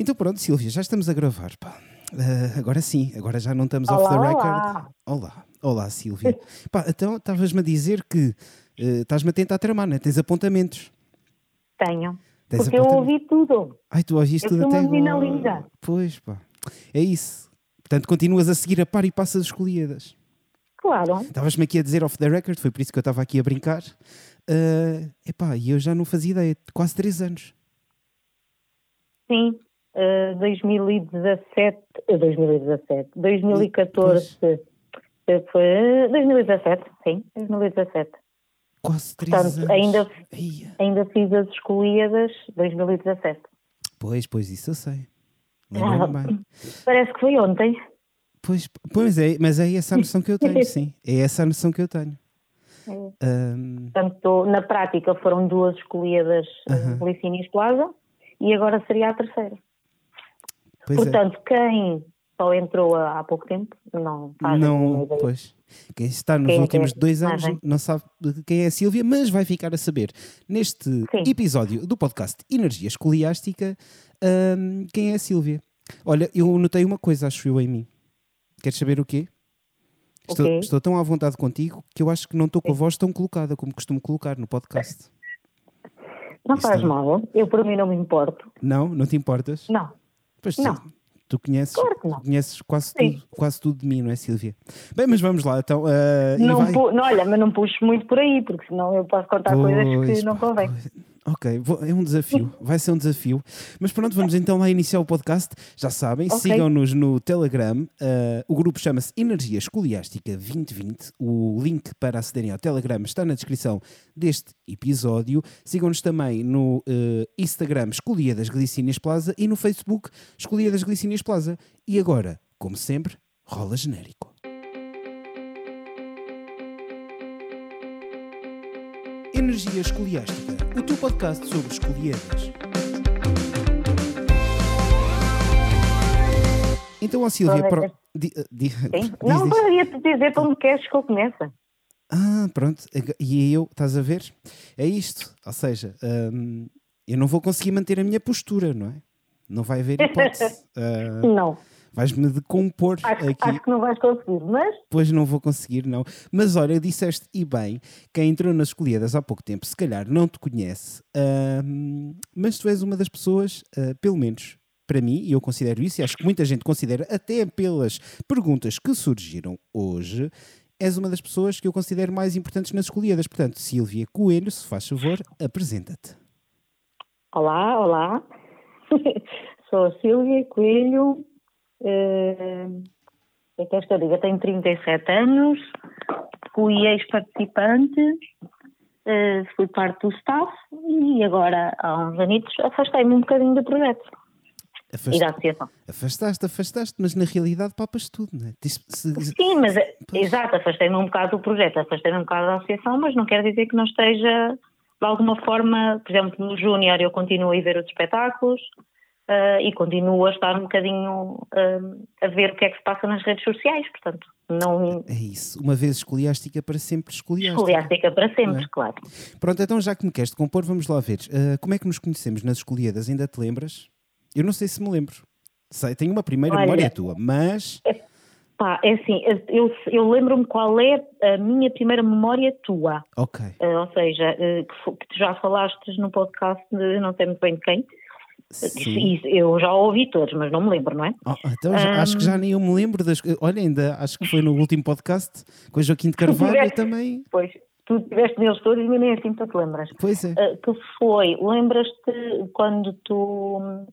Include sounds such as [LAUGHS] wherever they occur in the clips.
Então pronto, Silvia, já estamos a gravar. Uh, agora sim, agora já não estamos olá, off the record. Olá, olá, olá Silvia. [LAUGHS] Pá, então estavas-me a dizer que uh, estás-me a tentar tramar, não é? Tens apontamentos. Tenho. Tens porque eu ouvi tudo. Ai, tu ouviste eu tudo até agora. linda. Pois pá, é isso. Portanto, continuas a seguir a par e passas escolhidas. Claro. Estavas-me aqui a dizer off the record, foi por isso que eu estava aqui a brincar. Uh, epá, e eu já não fazia ideia, quase três anos. Sim, uh, 2017, 2017, 2014, uh, foi 2017, sim, 2017. Quase três Portanto, anos. Ainda, ainda fiz as escolhidas 2017. Pois, pois, isso eu sei. Ah, bem. Parece que foi ontem. Pois, pois é, mas é essa a noção que eu tenho, [LAUGHS] sim. É essa a noção que eu tenho. É. Um... Portanto, na prática foram duas escolhidas uh -huh. Plaza e agora seria a terceira. Pois é. Portanto, é. quem só entrou há pouco tempo não faz não, Pois. Quem está nos quem é últimos é dois anos não sabe quem é a Sílvia, mas vai ficar a saber neste Sim. episódio do podcast Energia Escoliástica um, quem é a Sílvia. Olha, eu notei uma coisa, acho eu, em mim. Queres saber o quê? Estou, okay. estou, tão à vontade contigo que eu acho que não estou com a voz tão colocada como costumo colocar no podcast. Não faz mal, eu por mim não me importo. Não? Não te importas? Não. Pois não. Tu conheces, claro conheces quase, tudo, quase tudo de mim, não é, Silvia? Bem, mas vamos lá, então. Uh, não, não, olha, mas não puxo muito por aí, porque senão eu posso contar pois, coisas que não convém. Pois. Ok, é um desafio, [LAUGHS] vai ser um desafio. Mas pronto, vamos então lá iniciar o podcast. Já sabem, okay. sigam-nos no Telegram. Uh, o grupo chama-se Energia Escoliástica 2020. O link para acederem ao Telegram está na descrição deste episódio. Sigam-nos também no uh, Instagram Escolia das Glicínias Plaza e no Facebook Escolia das Glicínias Plaza. E agora, como sempre, rola genérico. Energia Escoliástica o teu podcast sobre escolhidas. Então, a Silvia. Pro... Di, eh, di, diz, não, poderia te dizer para onde queres que eu comece. Ah, pronto. E eu, estás a ver? É isto. Ou seja, hum, eu não vou conseguir manter a minha postura, não é? Não vai haver hipótese. uh, [LAUGHS] não. Vais-me decompor acho, aqui. Acho que não vais conseguir, mas. Pois não vou conseguir, não. Mas olha, disseste e bem, quem entrou nas escolhidas há pouco tempo, se calhar não te conhece, uh, mas tu és uma das pessoas, uh, pelo menos para mim, e eu considero isso, e acho que muita gente considera, até pelas perguntas que surgiram hoje, és uma das pessoas que eu considero mais importantes nas escolhidas. Portanto, Silvia Coelho, se faz favor, apresenta-te. Olá, olá. [LAUGHS] Sou a Silvia Coelho, Uh, é que esta diga, tenho 37 anos, fui ex-participante, uh, fui parte do staff e agora, há uns anitos, afastei-me um bocadinho do projeto. Afaste, e da associação. Afastaste, afastaste, mas na realidade papas tudo, não é? se, Sim, mas pois. exato, afastei-me um bocado do projeto, afastei-me um bocado da associação, mas não quer dizer que não esteja de alguma forma, por exemplo, no Júnior eu continuo a ver os espetáculos, uh, e continuo a estar um bocadinho uh, a ver o que é que se passa nas redes sociais, portanto, não... É isso, uma vez escoliástica para sempre escoliástica. Escoliástica para sempre, é? claro. Pronto, então já que me queres compor, vamos lá ver. Uh, como é que nos conhecemos nas escolhidas, ainda te lembras? Eu não sei se me lembro. Sei, tenho uma primeira Olha, memória tua, mas... É, pá, é assim, eu, eu lembro-me qual é a minha primeira memória tua. Ok. Uh, ou seja, uh, que, que, tu já falaste no podcast, de, não sei muito bem de quem, Eu já ouvi todos, mas não me lembro, não é? Oh, então um... acho que já nem eu me lembro das. Olha, ainda acho que foi no último podcast com a Joaquim de [LAUGHS] Carvalho tiveste, também. Pois, tu tiveste neles todos e nem assim tu te lembras. Pois é. Uh, que foi, lembras-te quando tu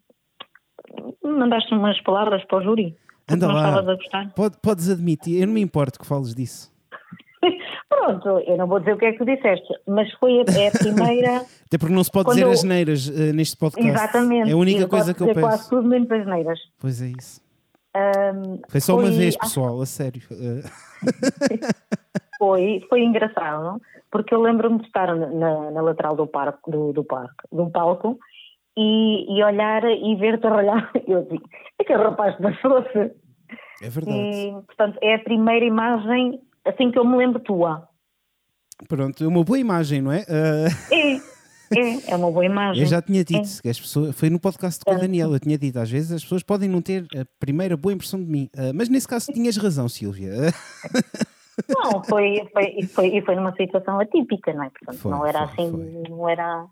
mandaste umas palavras para o júri? Anda lá. Pode, podes admitir, eu não me importo que fales disso. [LAUGHS] Pronto, eu não vou dizer o que é que tu disseste, mas foi a, é a primeira. [LAUGHS] Até porque não se pode dizer eu... as neiras uh, neste podcast. Exatamente. É a única coisa que eu penso. quase tudo menos as neiras. Pois é isso. Um, foi só foi... uma vez, pessoal, a sério. [LAUGHS] foi, foi engraçado, porque eu lembro-me de estar na, na lateral do, parque, do, do, parque, do palco e, e olhar e ver-te a olhar. Eu digo, é que o rapaz passou-se. É verdade. E, portanto, é a primeira imagem assim que eu me lembro tua. Pronto, é uma boa imagem, não é? Uh... É. É, é uma boa imagem. Eu já tinha dito, é. que as pessoas, foi no podcast com o Daniel, eu tinha dito, às vezes as pessoas podem não ter a primeira boa impressão de mim, uh, mas nesse caso tinhas razão, Silvia. [LAUGHS] Não, foi, foi, foi, foi numa situação atípica, não é? Portanto, foi, não era foi, assim, foi. não era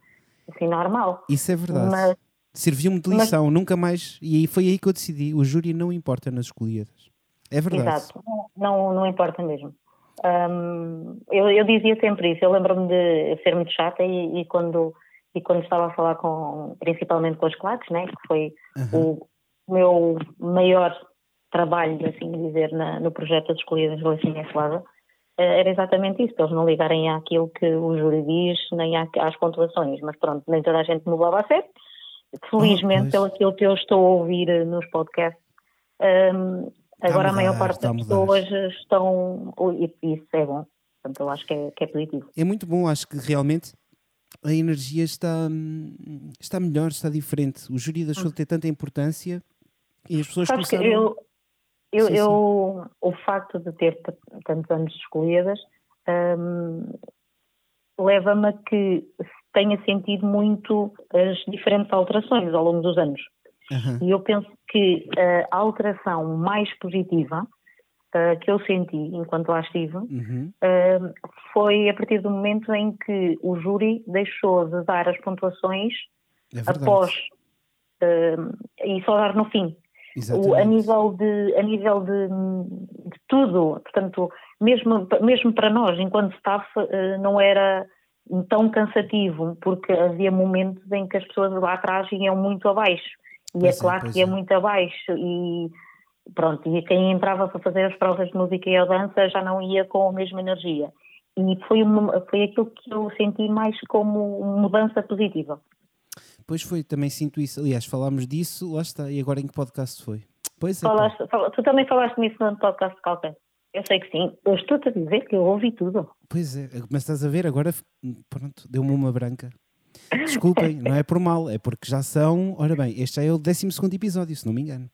assim normal. Isso é verdade. Mas, Serviu-me de lição, mas, nunca mais. E foi aí que eu decidi: o júri não importa nas escolhidas. É verdade. Exato, não, não importa mesmo. Um, eu, eu, dizia sempre isso. Eu lembro-me de ser muito chata e, e, quando, e quando estava a falar com, principalmente com os claques, né, que foi uhum. o meu maior trabalho, assim dizer, na, no projeto das escolhidas do Lacinha eh, era exatamente isso, eles não ligarem àquilo que o júri diz, nem às pontuações, mas pronto, nem toda a gente me levava a sério. Felizmente, oh, pelo aquilo que eu estou a ouvir eh, nos podcasts, um, agora a, mudar, a maior parte das pessoas estão. E isso é bom. Portanto, eu acho que é, que é positivo. É muito bom, acho que realmente a energia está, está melhor, está diferente. O júri deixou de ter tanta importância e as pessoas Sabes começaram... eu, eu, sim, sim. eu, o facto de ter tantos anos escolhidas um, leva-me a que tenha sentido muito as diferentes alterações ao longo dos anos. Uhum. E eu penso que a alteração mais positiva uh, que eu senti enquanto lá estive uhum. uh, foi a partir do momento em que o júri deixou de dar as pontuações é após uh, e só dar no fim. O, a nível de, a nível de, de, tudo, portanto, mesmo, mesmo para nós, enquanto staff, não era tão cansativo, porque havia momentos em que as pessoas lá atrás iam muito abaixo e pois a classe é, ia é. muito abaixo e pronto, e quem entrava para fazer as provas de música e a dança já não ia com a mesma energia. E foi, uma, foi aquilo que eu senti mais como mudança positiva. Pois foi, também sinto isso. Aliás, falámos disso, lá está. E agora em que podcast foi? Pois é. Falaste, tu também falaste nisso no podcast de Calpen. Eu sei que sim. Eu estou-te a dizer que eu ouvi tudo. Pois é, mas estás a ver, agora pronto, deu-me uma branca. Desculpem, não é por mal, é porque já são. Ora bem, este é o 12 episódio, se não me engano.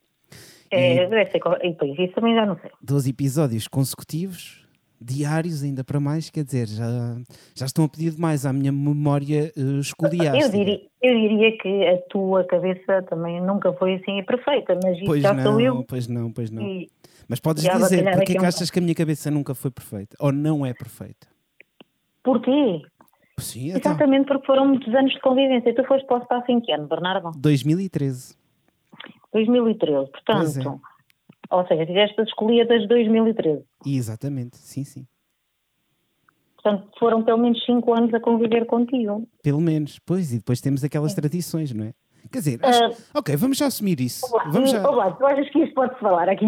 É, deve ser. E depois, isso também já não sei. 12 episódios consecutivos, diários, ainda para mais, quer dizer, já, já estão a pedir demais à minha memória uh, escoliástica. Eu diria, eu diria que a tua cabeça também nunca foi assim perfeita, mas isso pois já não, sou eu. Pois não, pois não. E, mas podes dizer, porque é que achas que a minha cabeça nunca foi perfeita? Ou não é perfeita? Porquê? Sim, então. Exatamente porque foram muitos anos de convivência. E tu foste para o espaço em que ano, Bernardo? 2013. 2013, portanto. É. Ou seja, tiveste as escolhidas de 2013. Exatamente, sim, sim. Portanto, foram pelo menos 5 anos a conviver contigo. Pelo menos, pois, e depois temos aquelas tradições, não é? Quer dizer, acho... uh, ok, vamos já assumir isso. Olá, vamos já... olá, tu achas que isto pode-se falar aqui?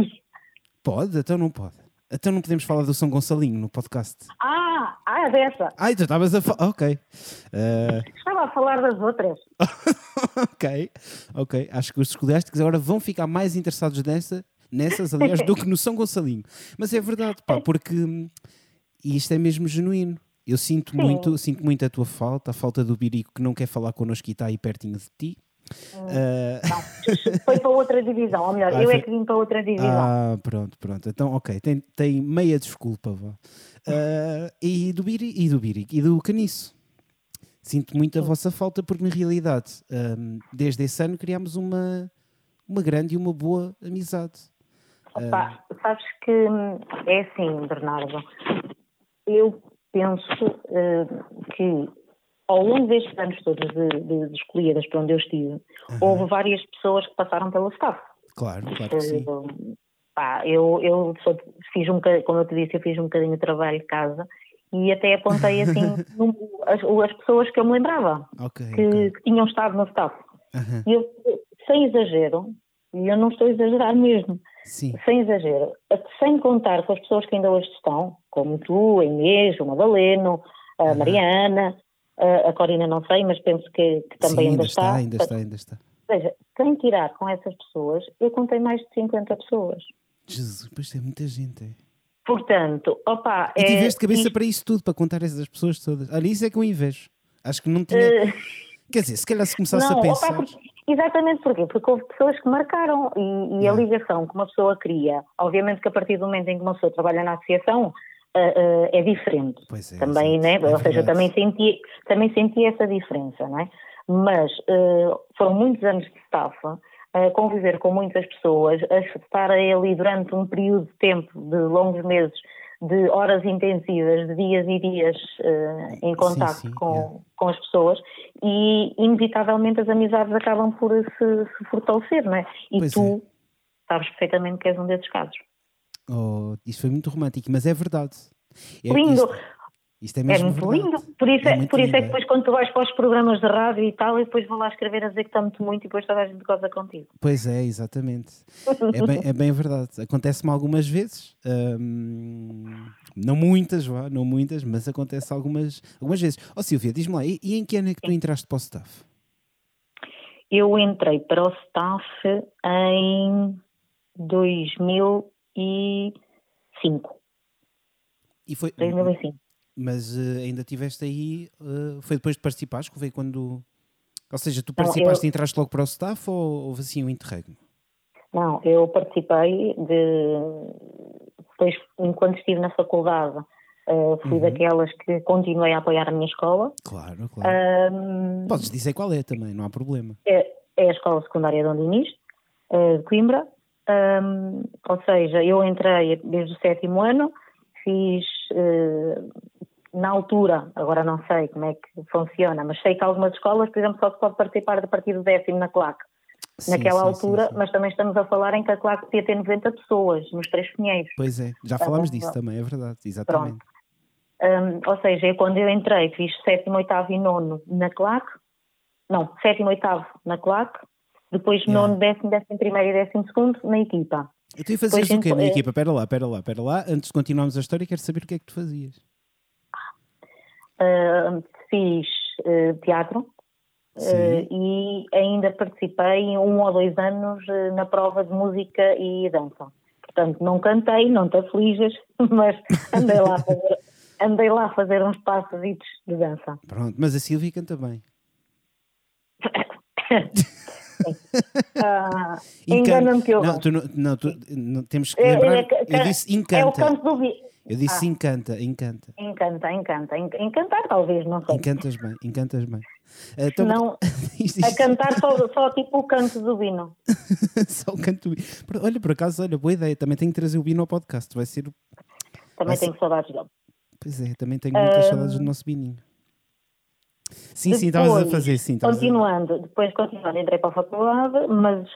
Pode, então não pode. Então não podemos falar do São Gonçalinho no podcast. Ah, ah é dessa. Ah, então estavas a falar. Ok. Uh... [LAUGHS] Estava a falar das outras. [LAUGHS] ok, ok. Acho que os escolásticos agora vão ficar mais interessados nessa, nessas, aliás, do que no São Gonçalinho. Mas é verdade, pá, porque isto é mesmo genuíno. Eu sinto muito, sinto muito a tua falta, a falta do Birico que não quer falar connosco e está aí pertinho de ti. Uh... Não, foi para outra divisão, ou melhor, [LAUGHS] ah, eu é foi... é que vim para outra divisão. Ah, pronto, pronto. Então, ok, tem, tem meia desculpa. Uh, e do Biri e do Biri e do Caniço. Sinto muito a vossa falta, porque na realidade, um, desde esse ano criámos uma, uma grande e uma boa amizade. Opa, uh... sabes que hum, é assim, Bernardo. Eu penso uh, que ao longo destes anos todos de, de, de escolhidas para onde eu estive, uhum. houve várias pessoas que passaram pelo staff. Claro, claro que sim. Pá, eu, eu sou, fiz um como eu te disse, eu fiz um bocadinho de trabalho de casa e até apontei assim [LAUGHS] as, as, pessoas que eu me lembrava okay, que, okay. que, tinham estado no staff. Uhum. E eu, sem exagero, e eu não estou a exagerar mesmo, Sim. sem exagero, sem contar com as pessoas que ainda hoje estão, como tu, a Inês, o Madaleno, a uhum. Mariana, a Corina não sei, mas penso que, que também Sim, ainda, ainda está. está. Ainda está, ainda está. Ou seja, sem tirar com essas pessoas, eu contei mais de 50 pessoas. Jesus, pois é muita gente. É. Portanto, opa. E tiveste é, cabeça isto... para isso tudo, para contar essas pessoas todas. Olha, isso é que eu invejo. Acho que não tinha. Uh... Quer dizer, se calhar se começasse não, a pensar. Opa, porque... Exatamente porquê? Porque houve pessoas que marcaram e, e a ligação que uma pessoa cria, obviamente que a partir do momento em que uma pessoa trabalha na associação, uh, é diferente. É, também, né? É Ou seja, também senti, também senti essa diferença, não é? Mas uh, foram muitos anos de estafa, a conviver com muitas pessoas, a estar ali durante um período de tempo, de longos meses, de horas intensivas, de dias e dias uh, em contato com, yeah. com as pessoas e inevitavelmente as amizades acabam por se, se fortalecer, não é? E pois tu é. sabes perfeitamente que és um desses casos. Oh, isso foi muito romântico, mas é verdade. É, Lindo! Isto, isto é, é, muito verdade. lindo. Por isso é, é por isso é que depois quando tu vais para os programas de rádio e tal, e depois vão lá escrever a dizer que está muito muito e depois toda a gente goza contigo. Pois é, exatamente. é, bem, é bem verdade. Acontece-me algumas vezes. Hum, não muitas, vá, não muitas, mas acontece algumas, algumas vezes. Ó oh, Silvia, diz-me lá, e, e, em que ano é que tu entraste para o staff? Eu entrei para o staff em 2005. E foi, 2005. Mas uh, ainda tiveste aí, uh, foi depois de participares, que foi quando... Ou seja, tu participaste eu... e entraste logo para o staff ou houve assim um interregno? Não, eu participei de... Depois, enquanto estive na faculdade, uh, fui uhum. daquelas que continuei a apoiar a minha escola. Claro, claro. Um, Podes dizer qual é também, não há problema. É, é a Escola Secundária Dom Dinis, de Coimbra. Um, ou seja, eu entrei desde o sétimo ano, fiz uh, na altura, agora não sei como é que funciona, mas sei que algumas escolas, por exemplo, só se pode participar a partir do décimo na CLAC. Sim, naquela sim, altura, sim, mas também estamos a falar em que a CLAC podia ter 90 pessoas nos Três Pinheiros. Pois é, já falámos disso também, é verdade, exatamente. Um, ou seja, quando eu entrei, fiz sétimo, oitavo e nono na CLAC, não, sétimo, oitavo na CLAC, depois yeah. nono, décimo, décimo primeiro e décimo segundo na equipa. E tu fazias o quê na equipa? Espera lá, espera lá, espera lá. Antes de continuarmos a história, quero saber o que é que tu fazias. Uh, fiz uh, teatro uh, e ainda participei um ou dois anos na prova de música e dança. Portanto, não cantei, não te aflijas, [LAUGHS] mas andei lá a fazer, andei lá a fazer uns passos de dança. Pronto, mas a Silvia canta bem. [LAUGHS] Ah, Engana-me que eu. Não, tu, não, tu, não, temos que é, lembrar. É, é, eu disse encanta. É o canto do. Eu disse ah. encanta, encanta. Encanta, encanta. Encantar, talvez, não sei. Encantas bem, encantas bem. Então, não, [LAUGHS] a cantar só, só tipo o canto do vino. [LAUGHS] só o canto do vino. Olha, por acaso, olha, boa ideia. Também tenho que trazer o vino ao podcast. Vai ser. Também vai tenho ser... saudades dele. Pois é, também tenho muitas um... saudades do nosso vininho. Sim, depois, sim, estavas a fazer, sim. Continuando, a... depois continuando, entrei para a faculdade, mas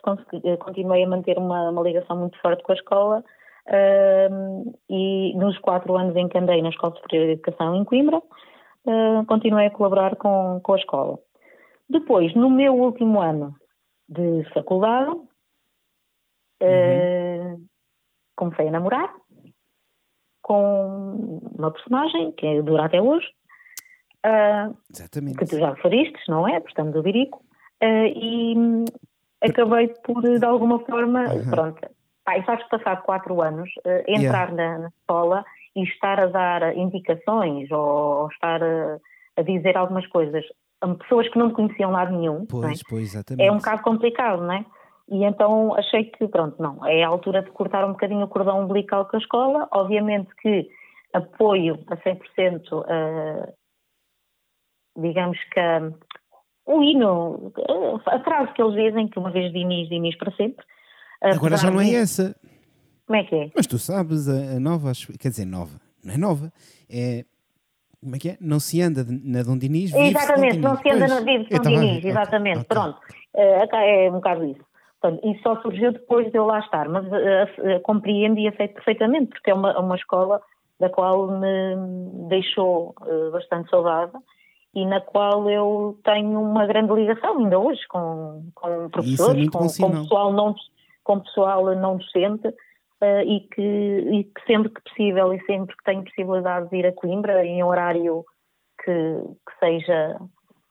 eh, continuei a manter uma, uma ligação muito forte com a escola uh, e nos quatro anos em que andei na Escola Superior de Educação em Coimbra, uh, continuei a colaborar com, com a escola. Depois, no meu último ano de faculdade, uhum. uh, comecei a namorar com uma personagem que dura até hoje, Exatamente. Que tu já referiste, não é? Portanto, do Birico. Uh, e acabei por, de alguma forma, uhum. pronto. Pá, e que passado quatro anos, uh, entrar yeah. na, na, escola e estar a dar indicações ou, ou estar a, a, dizer algumas coisas a pessoas que não me conheciam lado nenhum. Pois, é? pois, exatamente. É um bocado complicado, não é? E então achei que, pronto, não, é a altura de cortar um bocadinho o cordão umbilical com a escola. Obviamente que apoio a 100% uh, digamos que o hino, a frase que eles dizem, que uma vez Dinis, Dinis para sempre. Agora já não é essa. Como é que é? Mas tu sabes, a, a nova, quer dizer, nova, não é nova, é como é que é? Não se anda na Dom Dinis, Exatamente, não se anda na Dom Dinis, exatamente, okay, pronto. Okay. é um bocado isso. Portanto, isso só surgiu depois de eu lá estar, mas uh, uh, compreendo e aceito perfeitamente, porque é uma, uma escola da qual me deixou uh, bastante saudade e na qual eu tenho uma grande ligação ainda hoje com, com é professores, é com, com, pessoal não, com pessoal não docente uh, e, que, e que sempre que possível e sempre que tenho possibilidade de ir a Coimbra em horário que, que seja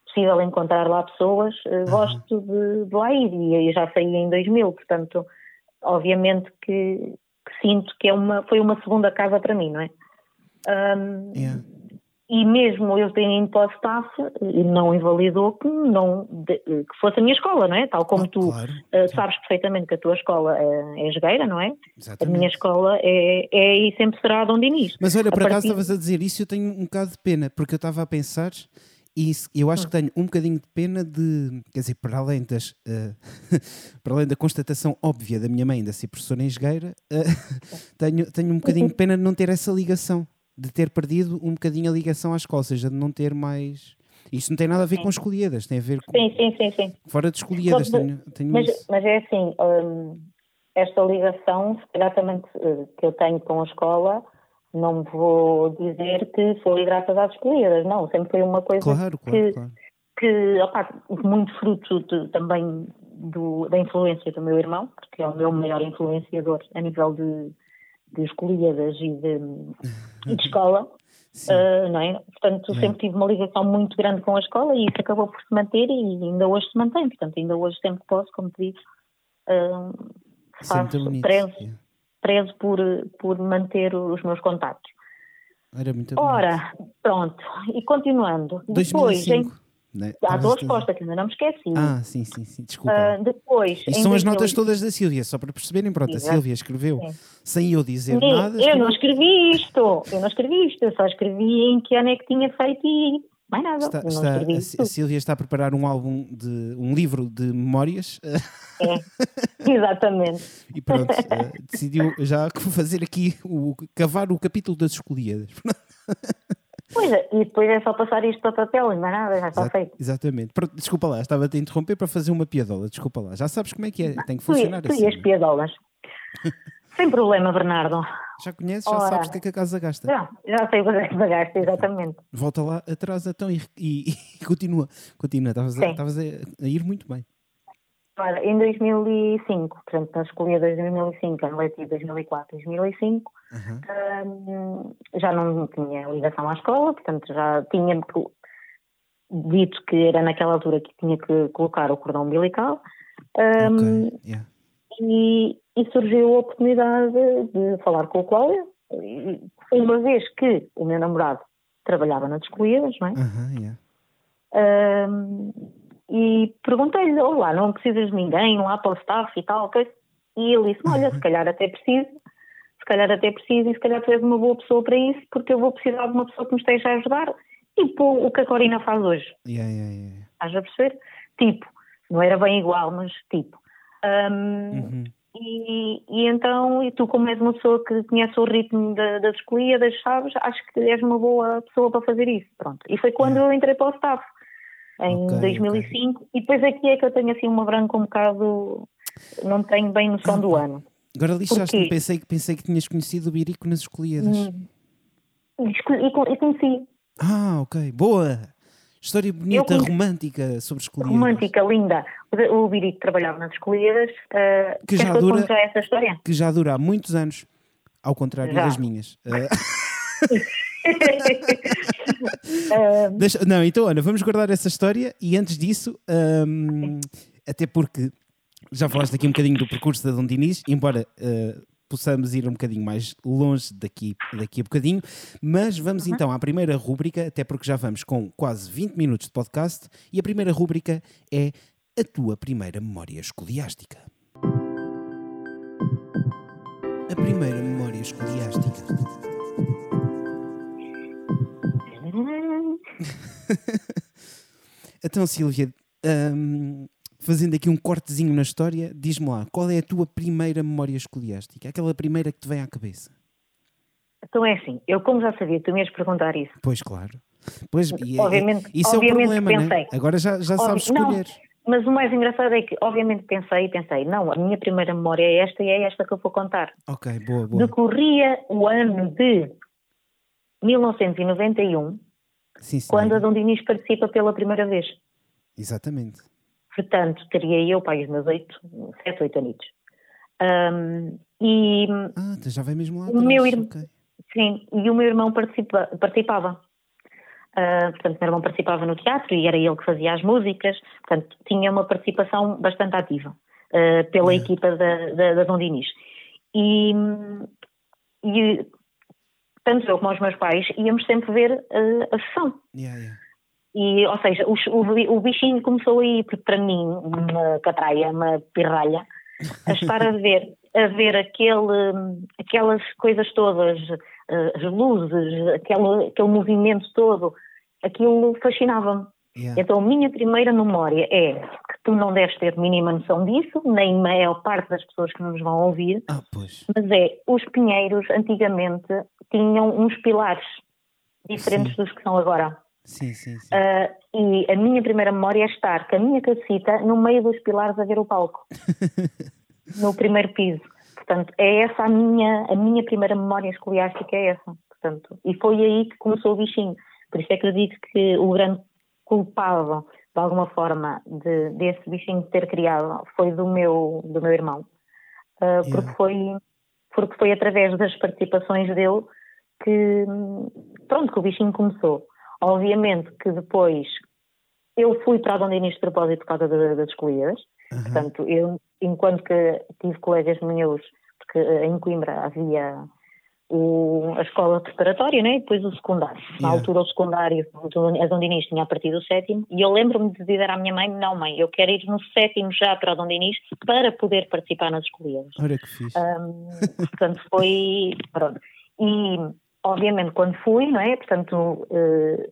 possível encontrar lá pessoas, uh, uhum. gosto de, de, lá ir e eu já saí em 2000, portanto obviamente que, que, sinto que é uma, foi uma segunda casa para mim, não é? Um, yeah. E mesmo eu tendo staff, não invalidou que, não, de, que fosse a minha escola, não é? Tal como ah, tu claro. uh, sabes perfeitamente que a tua escola é, é jogueira, não é? Exatamente. A minha escola é, é e sempre será a Dom Dinis. Mas olha, por partir... acaso estavas a dizer isso eu tenho um bocado de pena, porque eu estava a pensar e eu acho que tenho um bocadinho de pena de, quer dizer, para além, das, uh, [LAUGHS] para além da constatação óbvia da minha mãe de ser professora engenheira, uh, [LAUGHS] tenho, tenho um bocadinho de pena de não ter essa ligação de ter perdido um bocadinho a ligação à escola, ou seja, de não ter mais. Isto não tem nada a ver sim. com escolhidas, tem a ver com. Sim, sim, sim. sim. Fora de escolhidas, tenho, tenho mas, isso. mas é assim, hum, esta ligação, se calhar também eh, que eu tenho com a escola, não vou dizer que foi graças às escolhidas, não, sempre foi uma coisa claro, claro, que, claro. que opa, muito fruto de, também do, da influência do meu irmão, porque é o meu maior influenciador a nível de de escolhidas e de, e de escola, uh, não é? Portanto, é. sempre tive uma ligação muito grande com a escola e isso acabou por se manter e ainda hoje se mantém. Portanto, ainda hoje sempre que posso, como te digo, uh, faço preso, yeah. preso por, por manter os meus contatos. Era muito Ora, pronto, e continuando. 2005. Depois, em, né? Há duas resposta que ainda não me esqueci. Ah, sim, sim, sim. Desculpa. Uh, depois. Isto são as notas todas da Sílvia, só para perceberem. Pronto, a Sílvia escreveu sim. sem eu dizer sim, nada. Eu não escrevi isto. Eu não escrevi isto. Eu só escrevi em que ano é que tinha feito e mais nada. Está, está, a, a Sílvia está a preparar um álbum de um livro de memórias. É, [LAUGHS] exatamente. e pronto, uh, [LAUGHS] decidiu já [LAUGHS] fazer aqui o cavar o capítulo das escolhidas. Pois é, e depois é só passar isto para papel e mais nada, já está Exato, feito. Exatamente. Desculpa lá, estava a te interromper para fazer uma piadola, desculpa lá. Já sabes como é que é, tem que funcionar tu, assim. Tu e as piadolas. [LAUGHS] Sem problema, Bernardo. Já conheces, já Ora, sabes o que é que a casa gasta. Já, já sei o que é que a gasta, exatamente. Volta lá atrás então e, e, [LAUGHS] e continua, continua, estavas a, a, a ir muito bem. Ora, em 2005, portanto, na escolha de 2005, ano letivo 2004, 2005, uhum. já não tinha ligação à escola, portanto, já tinha dito que era naquela altura que tinha que colocar o cordão umbilical. Um, okay. yeah. e, e, surgiu a oportunidade de falar com o Cláudio, uma vez que o meu namorado trabalhava nas escolhidas, não é? Uhum, yeah. um, e perguntei-lhe, olá, não precisas de ninguém lá para o staff e tal, okay? e ele disse, olha, se calhar até preciso, se calhar até preciso e se calhar tu és uma boa pessoa para isso, porque eu vou precisar de uma pessoa que me esteja a ajudar, tipo o que a Corina faz hoje. Yeah, yeah, yeah. Estás a perceber? Tipo, não era bem igual, mas tipo. Um, uhum. E, e, então, e tu como és uma pessoa que conhece o ritmo da, das escolhidas, sabes, acho que és uma boa pessoa para fazer isso, pronto. E foi quando eu entrei para o staff em okay, 2005, okay. e depois aqui é que eu tenho assim uma branca um bocado, não tenho bem noção do ano. Agora lixaste-me, pensei, pensei que tinhas conhecido o Birico nas escolhidas. Hum. E, conheci. Ah, ok, boa! História bonita, romântica sobre escolhidas. Romântica, linda. O Birico trabalhava nas escolhidas. Uh, que, já dura, essa história? que já dura há muitos anos, ao contrário já. das minhas. Uh... [LAUGHS] [LAUGHS] Deixa, não, então, olha, vamos guardar essa história e antes disso, um, até porque já falaste aqui um bocadinho do percurso da Dom Dinis, embora uh, possamos ir um bocadinho mais longe daqui, daqui a bocadinho, mas vamos uhum. então à primeira rúbrica, até porque já vamos com quase 20 minutos de podcast, e a primeira rúbrica é a tua primeira memória escoliástica. A primeira memória escoliástica. [LAUGHS] então, Silvia, um, fazendo aqui um cortezinho na história, diz-me lá, qual é a tua primeira memória escoliástica? Aquela primeira que te vem à cabeça? Então é assim, eu como já sabia, tu me ias perguntar isso. Pois, claro. Pois, e, é, obviamente, isso obviamente é o problema, pensei. Né? Agora já, já sabes escolher. Não, mas o mais engraçado é que, obviamente, pensei e pensei, não, a minha primeira memória é esta e é esta que eu vou contar. Ok, boa, boa. Decorria o ano de 1991, Sim, quando a Dom Dinis participa pela primeira vez. Exatamente. Portanto, teria eu, pai, os meus oito, sete, oito anos. Um, e ah, então já vem mesmo lá o meu irmão, okay. Sim, e o meu irmão participa, participava. Uh, portanto, o meu irmão participava no teatro e era ele que fazia as músicas, portanto, tinha uma participação bastante ativa uh, pela equipa da, da, da Dom Dinis. E, e tanto eu como os meus pais, íamos sempre ver uh, a sessão. Yeah, yeah. E, ou seja, o, o, o, bichinho começou aí, porque para mim, uma catraia, uma pirralha, a estar a [LAUGHS] ver, a ver aquele, aquelas coisas todas, eh, as luzes, aquele, aquele movimento todo, aquilo fascinava-me. Yeah. Então, a minha primeira memória é que tu não deves ter mínima noção disso, nem a maior parte das pessoas que nos vão ouvir, ah, mas é, os pinheiros antigamente tinham uns pilares diferentes Sim. dos que são agora. Sim, sim, sim. Uh, e a minha primeira memória é estar com a minha casita no meio dos pilares a ver o palco, [LAUGHS] no primeiro piso. Portanto, é essa a minha, a minha primeira memória escoliástica, é essa. Portanto, e foi aí que começou o bichinho. Por isso é que eu digo que o grande culpado, de alguma forma, de, desse bichinho ter criado foi do meu, do meu irmão. Uh, yeah. porque, foi, porque foi através das participações dele que, pronto, que o bichinho começou. Obviamente que depois eu fui para a Dinis de propósito por causa das escolhidas. Uhum. Portanto, eu, enquanto que tive colegas meus, porque em Coimbra havia o, a escola preparatória né, e depois o secundário. Na yeah. altura, o secundário, a Dom Dinis tinha a partir do sétimo, e eu lembro-me de dizer à minha mãe: Não, mãe, eu quero ir no sétimo já para a Dom Dinis para poder participar nas escolhidas. Olha que fixe. Um, portanto, foi. Pronto. E obviamente, quando fui, não é? Portanto, eh,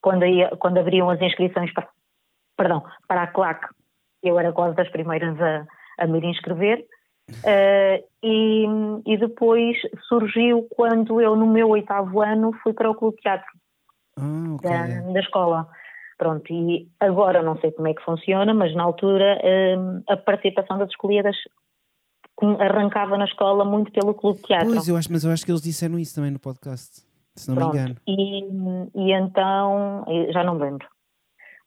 quando, ia, quando abriam as inscrições para, perdão, para a CLAC, eu era quase das primeiras a, a me inscrever. Uh, e, e, depois surgiu quando eu, no meu oitavo ano, fui para o Clube de Teatro ah, okay. da, da, escola. Pronto, e agora não sei como é que funciona, mas na altura uh, a participação das escolhidas arrancava na escola muito pelo clube de teatro. Pois, eu acho, mas eu acho que eles disseram isso também no podcast, se não Pronto. me engano. E, e então, já não lembro.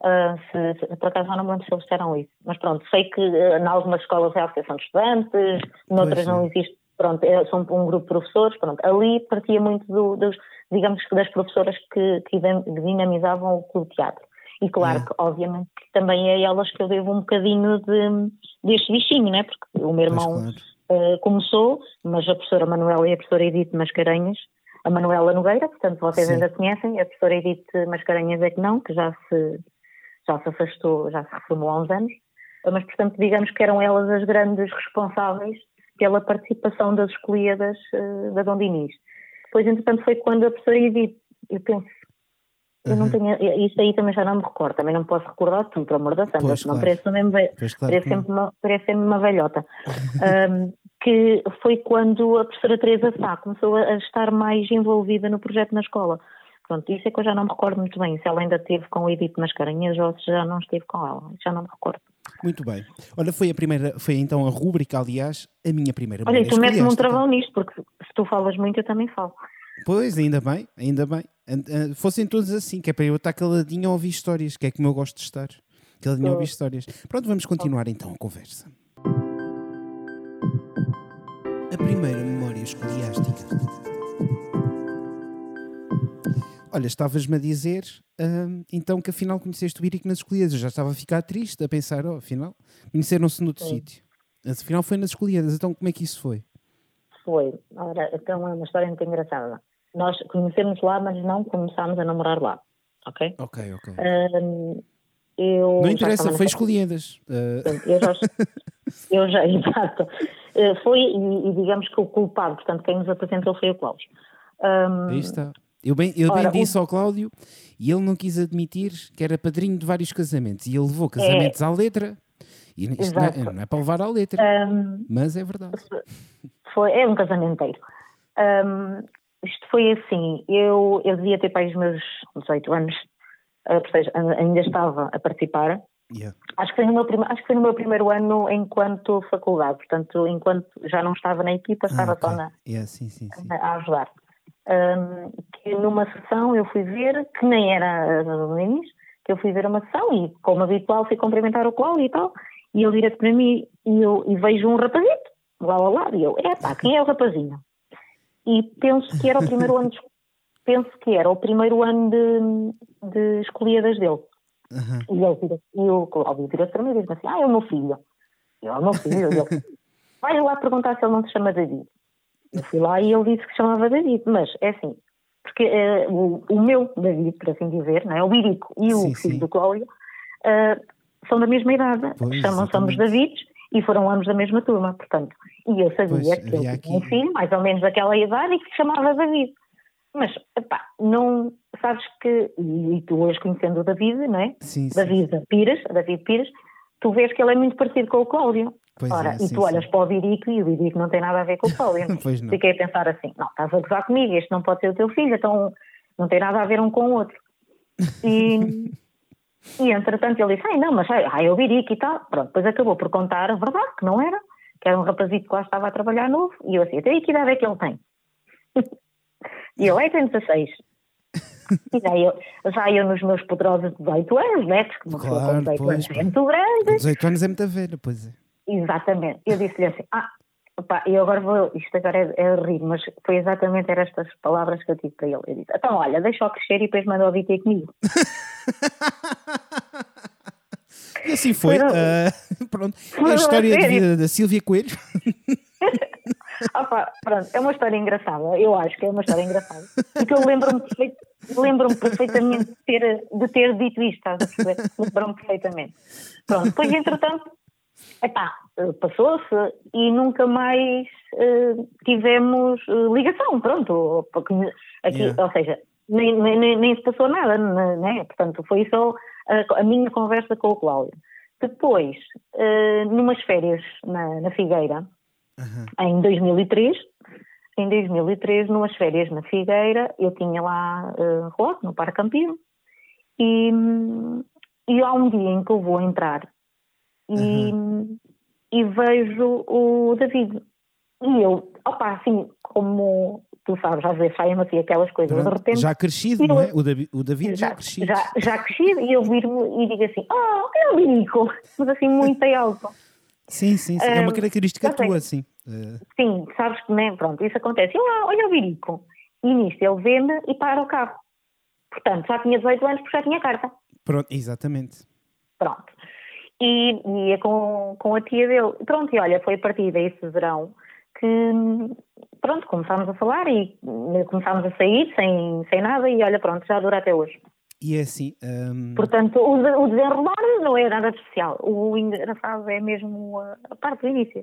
Uh, se, se, por acaso não me lembro se eles disseram isso. Mas pronto, sei que uh, em algumas escolas é a Associação de Estudantes, noutras não existe, pronto, é, são um grupo de professores, pronto. Ali partia muito do, dos, digamos das professoras que, que dinamizavam o clube de teatro. E claro é. que, obviamente, também é elas que eu devo um bocadinho de, deste bichinho, né? Porque o meu irmão claro. uh, começou, mas a professora Manuela e a professora Edith Mascarenhas, a Manuela Nogueira, portanto vocês Sim. ainda conhecem, a professora Edith Mascarenhas é que não, que já se, já se afastou, já se reformou há uns anos, mas portanto digamos que eram elas as grandes responsáveis pela participação das escolhidas uh, da Dom Dinis. Depois, entretanto, foi quando a professora Edith, eu penso eu não tenho, isso aí também já não me recordo, também não posso recordar tudo, pelo amor da santa, pois, não claro. parece, mesmo, pois, claro, parece, sempre uma, parece sempre uma velhota. [LAUGHS] um, que foi quando a professora Teresa Sá começou a estar mais envolvida no projeto na escola. Pronto, isso é que eu já não me recordo muito bem, se ela ainda esteve com o Edith Mascarenhas ou se já não esteve com ela, já não me recordo. Muito bem. Olha, foi a primeira, foi então a rúbrica, aliás, a minha primeira Olha, tu metes-me um travão nisto, porque se tu falas muito eu também falo. Pois, ainda bem, ainda bem. Fossem todos assim, que é para eu estar caladinho a ouvir histórias, que é como eu gosto de estar. Caladinho a ouvir histórias. Pronto, vamos continuar então a conversa. A primeira memória escoliástica. Olha, estavas-me a dizer uh, então que afinal conheceste o Irico nas escolhidas. Eu já estava a ficar triste a pensar, oh, afinal, conheceram-se noutro Sim. sítio. Afinal foi nas escolhidas. Então como é que isso foi? Foi. Ora, então é uma história muito engraçada. Nós conhecemos lá, mas não começámos a namorar lá. Ok? Ok, ok. Um, eu não interessa, foi escolhidas. Uh... Eu já, [LAUGHS] eu já, exato. Uh, foi, e, e, digamos que o culpado, portanto, quem nos apresentou foi o Cláudio. Um, Aí está. Eu bem, eu Ora, bem disse o... ao Cláudio e ele não quis admitir que era padrinho de vários casamentos e ele levou casamentos é... à letra. E isto não é, não é, para levar à letra, um, mas é verdade [LAUGHS] foi, é um casamenteiro. Um, isto foi assim, eu, eu devia ter para os meus 18 anos, uh, ou seja, ainda estava a participar. Yeah. Acho, que foi no meu prime, acho que foi no meu primeiro ano enquanto faculdade, portanto, enquanto já não estava na equipa, estava ah, okay. só na, yeah, sim, sim, sim. a ajudar. Um, que numa sessão eu fui ver, que nem era a Inês, que eu fui ver uma sessão e, como habitual, fui cumprimentar o Cláudio e tal, e ele vira para mim e, eu, e vejo um rapazito lá ao lado, e eu, é pá, quem é o rapazinho? E penso que era o primeiro ano, de, penso que era o primeiro ano de, de escolhidas dele. Uhum. E ele vira, e o Cláudio vira para mim e diz assim, ah, é o meu filho. Eu, é o meu filho. ele, vai lá perguntar se ele não se chama David. Eu fui lá e ele disse que chamava David, mas é assim, porque uh, o, o, meu David, por assim dizer, não é? o Irico e o sim, filho sim. do Cláudio, uh, são da mesma idade, chamam somos Davids e foram anos da mesma turma, portanto, e eu sabia pois, que ele tinha um filho, mais ou menos daquela idade, e que se chamava David. Mas, epá, não, sabes que, e tu hoje conhecendo o David, não é? Sim, David sim. Pires, David Pires, tu vês que ele é muito parecido com o Cláudio. Pois Ora, é, e sim, tu olhas sim. para o Virico e o Virico não tem nada a ver com o [LAUGHS] pois não. Fiquei a pensar assim, não, estás a gozar comigo, este não pode ser o teu filho, então não tem nada a ver um com o outro. E, [LAUGHS] e entretanto ele disse, ai não, mas ai, é o Virico e tal. Pronto, depois acabou por contar a verdade, que não era, que era um rapazito que lá estava a trabalhar novo, e eu assim, até que idade é que ele tem? [LAUGHS] e eu, é, tem 16. E já eu, já eu nos meus poderosos 18 anos, né? Porque uma pessoa com 18 anos é muito grande. 18 anos é muito velha, pois é. Exatamente. Eu disse-lhe assim, ah, opa, eu agora vou, isto agora é, é rir, mas foi exatamente estas palavras que eu tive para ele. Eu disse, então olha, deixa-o crescer e depois manda ouvir ter comigo. [LAUGHS] e assim foi. foi uh, [LAUGHS] pronto. É a história de vida da Silvia Coelho. [LAUGHS] Opa, pronto, é uma história engraçada, eu acho que é uma história engraçada. Porque eu lembro-me lembro perfeitamente de ter, de ter dito isto, estás a perceber? Lembro-me perfeitamente. Pronto, depois entretanto, epá, passou-se e nunca mais uh, tivemos uh, ligação, pronto. Aqui, yeah. Ou seja, nem, nem, nem se passou nada, né? Portanto, foi só a, a minha conversa com o Cláudio. Depois, uh, numas férias na, na Figueira, uhum. em 2003. Em 2003, numas férias na Figueira, eu tinha lá uh, rock no Parque Campino e, e há um dia em que eu vou entrar e, uhum. e vejo o David. E eu, opa, assim, como tu sabes, às vezes saem assim aquelas coisas Pronto, de repente. Já crescido, eu, não é? O David, o David já, já crescido. Já, já crescido, e eu viro-me e digo assim: Oh, é o Nico, mas assim muito alto. [LAUGHS] Sim, sim, sim. é uma característica tua, sim. Uh... Sim, sabes que nem, pronto, isso acontece. olha, olha o Virico. E nisto ele vê-me e para o carro. Portanto, já tinha 18 anos porque já tinha carta. Pronto, exatamente. Pronto. E ia com, com a tia dele. Pronto, e olha, foi a partir desse verão que, pronto, começámos a falar e começámos a sair sem, sem nada e olha, pronto, já dura até hoje. E é assim. Um... Portanto, o, o desenrolar não é nada especial. O engraçado é mesmo a, a parte do início.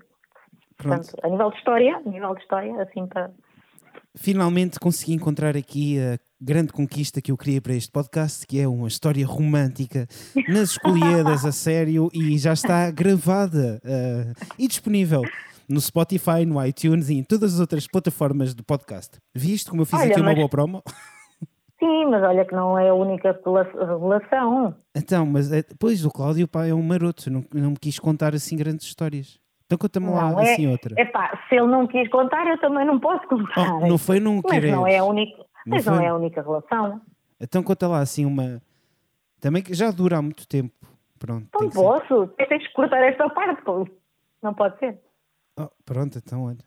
Pronto. Portanto, a nível de história, a nível de história, assim para. Finalmente consegui encontrar aqui a grande conquista que eu queria para este podcast, que é uma história romântica nas escolhidas a sério e já está gravada uh, e disponível no Spotify, no iTunes e em todas as outras plataformas do podcast. Viste como eu fiz Olha, aqui uma mas... boa promo? Sim, mas olha que não é a única revelação. Então, mas depois é, o Cláudio pá, é um maroto, não, não me quis contar assim grandes histórias. Então conta-me lá é, assim outra. É pá, se ele não quis contar, eu também não posso contar. Oh, não foi não querer. Mas não é a única, não mas foi... não é a única relação. Então conta lá assim uma. Também que já dura há muito tempo. Pronto. Não posso, ser. tens de cortar esta parte, não pode ser. Oh, pronto, então olha.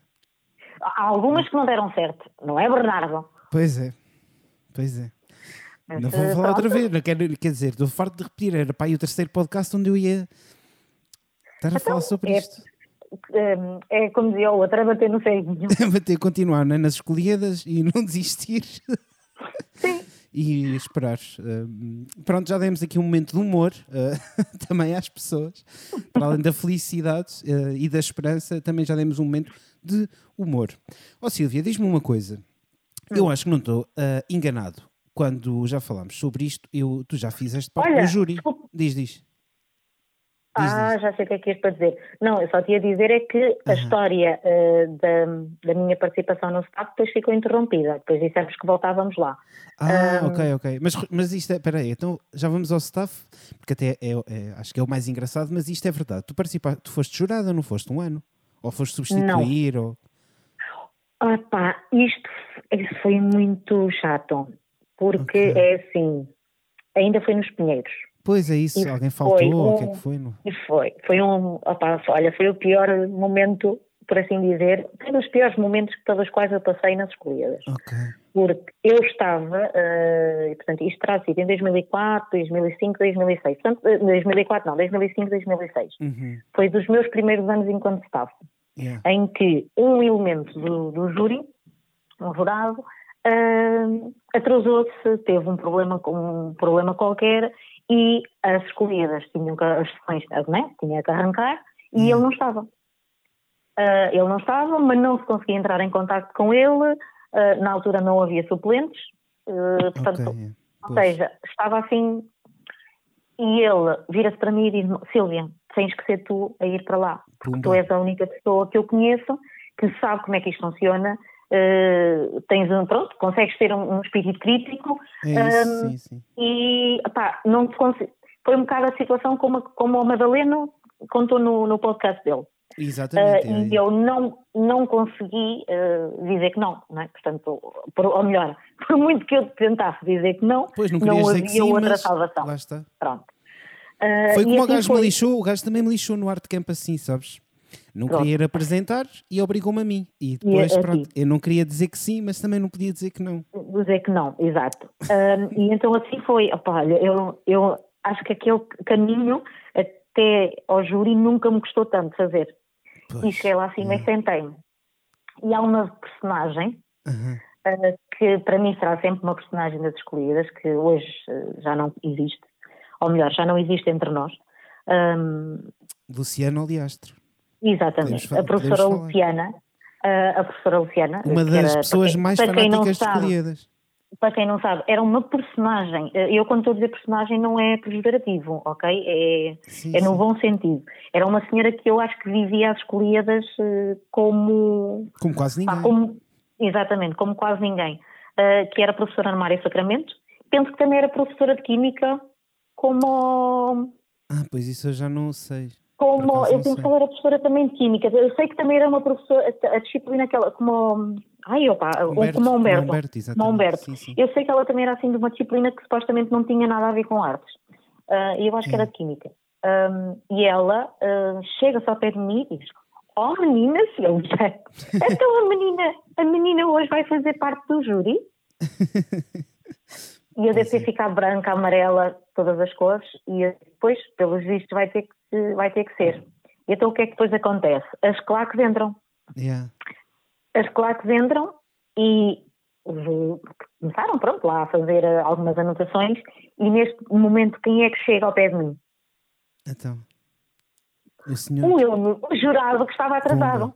Há algumas que não deram certo, não é, Bernardo? Pois é. Pois é. Mas, não vou falar pronto. outra vez, não quero, quer dizer, estou farto de repetir, era para aí o terceiro podcast onde eu ia estar a então, falar sobre é, isto. É, é como dizia o outro, é bater no ceguinho. [LAUGHS] bater, continuar né? nas escolhidas e não [LAUGHS] desistir. Sim. e esperar. Uh, pronto, já demos aqui um momento de humor uh, [LAUGHS] também às pessoas, para além da felicidade uh, e da esperança, também já demos um momento de humor. Ó oh, Silvia, diz-me uma coisa. Eu hum. acho que não estou uh, enganado. Quando já falámos sobre isto, eu, tu já fizeste parte Olha, do júri. Desculpa. Diz, diz. Ah, diz. já sei o que é que ias para dizer. Não, eu só te ia dizer é que a história uh, da, da minha participação no staff depois ficou interrompida. Depois dissemos que voltávamos lá. Ah, um... ok, ok. Mas, mas isto é, espera aí, então já vamos ao staff, porque até é, é, acho que é o mais engraçado, mas isto é verdade. Tu participaste, tu foste jurada, não foste um ano? Ou foste substituir? Não. Ou... Ah pá, isto foi muito chato, porque okay. é assim, ainda foi nos Pinheiros. Pois é isso, e alguém faltou, um, o que é que foi? Foi, foi um, opa, olha, foi o pior momento, por assim dizer, foi um dos piores momentos pelos quais eu passei nas escolhidas. Okay. Porque eu estava, uh, portanto, isto terá sido em 2004, 2005, 2006, portanto, 2004 não, 2005, 2006. Uhum. Foi dos meus primeiros anos enquanto estava. yeah. em que um elemento do, do júri, um jurado, uh, atrasou-se, teve um problema, um problema qualquer e as escolhidas tinham que, as sessões, né, tinha que arrancar e yeah. ele não estava. Uh, ele não estava, mas não se conseguia entrar em contato com ele, uh, na altura não havia suplentes, uh, portanto, okay. ou seja, estava assim, e ele vira-se para mim e diz Silvia, tens que ser tu a ir para lá, porque Pumba. tu és a única pessoa que eu conheço que sabe como é que isto funciona, Uh, tens um, pronto, consegues ter um, um espírito crítico é isso, um, sim, sim. e pá, não te foi um bocado a situação como, como o Madaleno contou no, no podcast dele. Exatamente. Uh, e eu não, não consegui uh, dizer que não, não é? Portanto, por, ou melhor, [LAUGHS] por muito que eu tentasse dizer que não, pois não, não havia sim, outra salvação. Pronto. Uh, foi como o assim gajo foi... me lixou, o gajo também me lixou no Art Camp assim, sabes? Não pronto. queria ir apresentar e obrigou-me a mim. E depois, e, pronto, eu não queria dizer que sim, mas também não podia dizer que não. Dizer que não, exato. e [LAUGHS] então assim foi. Opa, eu, eu acho que aquele caminho até ao júri nunca me custou tanto fazer. Pois, e cheguei lá acima é. e sentei-me. E há uma personagem uhum. uh, que para mim será sempre uma personagem das escolhidas, que hoje uh, já não existe, ou melhor, já não existe entre nós. Um, Luciana Oliastro. Exatamente, a professora Luciana. A professora Luciana. Uma das era, pessoas quem, mais fanáticas de escolhidas para quem não sabe, era uma personagem. Eu, quando estou a dizer personagem, não é pejorativo, ok? É, sim, é no sim. bom sentido. Era uma senhora que eu acho que vivia às escolhidas eh, como. Como quase ninguém. como, exatamente, como quase ninguém. Uh, que era professora no Mário Sacramento. Penso que também era professora de Química, como. Ah, pois isso eu já não sei. Como, eu penso que ela era professora também de Química. Eu sei que também era uma professora, a disciplina que ela, como Ai, opa, Humberto, como Humberto. Humberto, Humberto. Sim, sim. Eu sei que ela também era assim de uma disciplina que supostamente não tinha nada a ver com artes. Uh, eu acho é. que era de Química. Um, e ela uh, chega-se ao pé de mim e diz: Oh, menina Silvia, [LAUGHS] então a menina, a menina hoje vai fazer parte do júri? [LAUGHS] e eu devo ter é. ficado branca, amarela, todas as cores, e depois, pelos vistos, vai ter que, vai ter que ser. Então o que é que depois acontece? As claques entram. Yeah as claques entram e começaram, pronto, lá a fazer eh, algumas anotações e neste momento quem é que chega ao pé de mim? Então, o senhor... O, eu, o jurado que estava atrasado. Pumba.